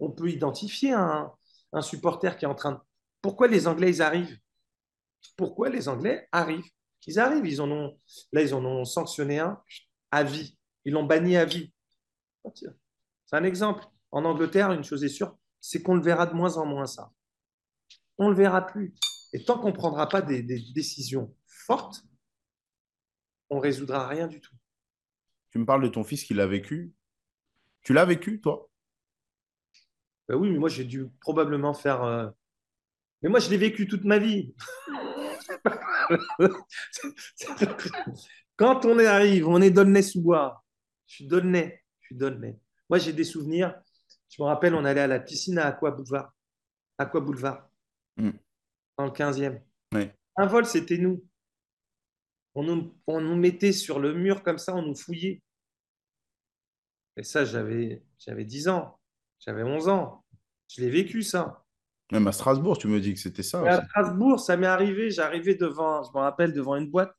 on peut identifier un, supporter qui est en train de... Pourquoi les Anglais, ils arrivent? Pourquoi les Anglais arrivent? Ils arrivent, ils en ont... là, ils en ont sanctionné un à vie. Ils l'ont banni à vie. C'est un exemple. En Angleterre, une chose est sûre, c'est qu'on le verra de moins en moins, ça. on ne le verra plus. Et tant qu'on ne prendra pas des, des décisions fortes, on ne résoudra rien du tout. Tu me parles de ton fils qui l'a vécu. Tu l'as vécu, toi? Ben oui, mais moi, j'ai dû probablement faire. euh, Mais moi, je l'ai vécu toute ma vie. Quand on arrive, on est d'Aulnay-sous-Bois. Je suis d'Aulnay. Je suis d'Aulnay. Moi, j'ai des souvenirs. Je me rappelle, on allait à la piscine à Aqua Boulevard. Aqua Boulevard. Mm. Dans le 15e. Ouais. Un vol, c'était nous. On nous, on nous mettait sur le mur comme ça, on nous fouillait. Et ça, j'avais, j'avais 10 ans. J'avais 11 ans. Je l'ai vécu, ça. Même à Strasbourg, tu me dis que c'était ça. À. Strasbourg, ça m'est arrivé. J'arrivais devant, je me rappelle, devant une boîte.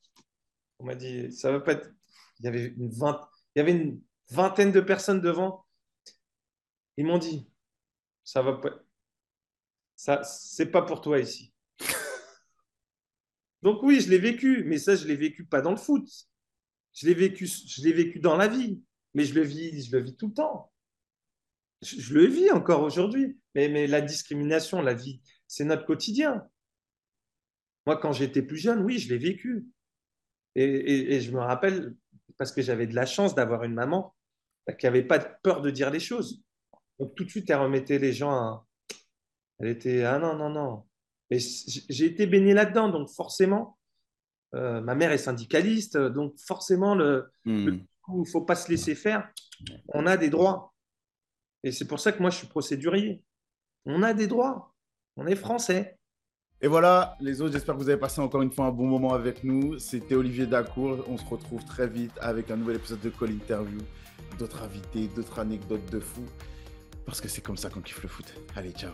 On m'a dit, ça va pas être. Il y avait une, vingt... Il y avait une vingtaine de personnes devant. Ils m'ont dit, ça va pas. Ça, c'est pas pour toi ici. Donc oui, je l'ai vécu, mais ça, je l'ai vécu pas dans le foot. Je l'ai vécu, je l'ai vécu dans la vie, mais je le vis, je le vis tout le temps. Je, le vis encore aujourd'hui. Mais, mais la discrimination, la vie, c'est notre quotidien. Moi, quand j'étais plus jeune, oui, je l'ai vécu. Et, et- et je me rappelle, parce que j'avais de la chance d'avoir une maman qui n'avait pas peur de dire les choses. Donc tout de suite, elle remettait les gens à... Elle était, ah non, non, non. Mais j'ai été baigné là-dedans, donc forcément, euh, ma mère est syndicaliste, donc forcément, le, Hmm. il ne faut pas se laisser faire. On a des droits. Et c'est pour ça que moi, je suis procédurier. On a des droits. On est français. Et voilà, les autres, j'espère que vous avez passé encore une fois un bon moment avec nous. C'était Olivier Dacour. On se retrouve très vite avec un nouvel épisode de Call Interview. D'autres invités, d'autres anecdotes de fou. Parce que c'est comme ça qu'on kiffe le foot. Allez, ciao.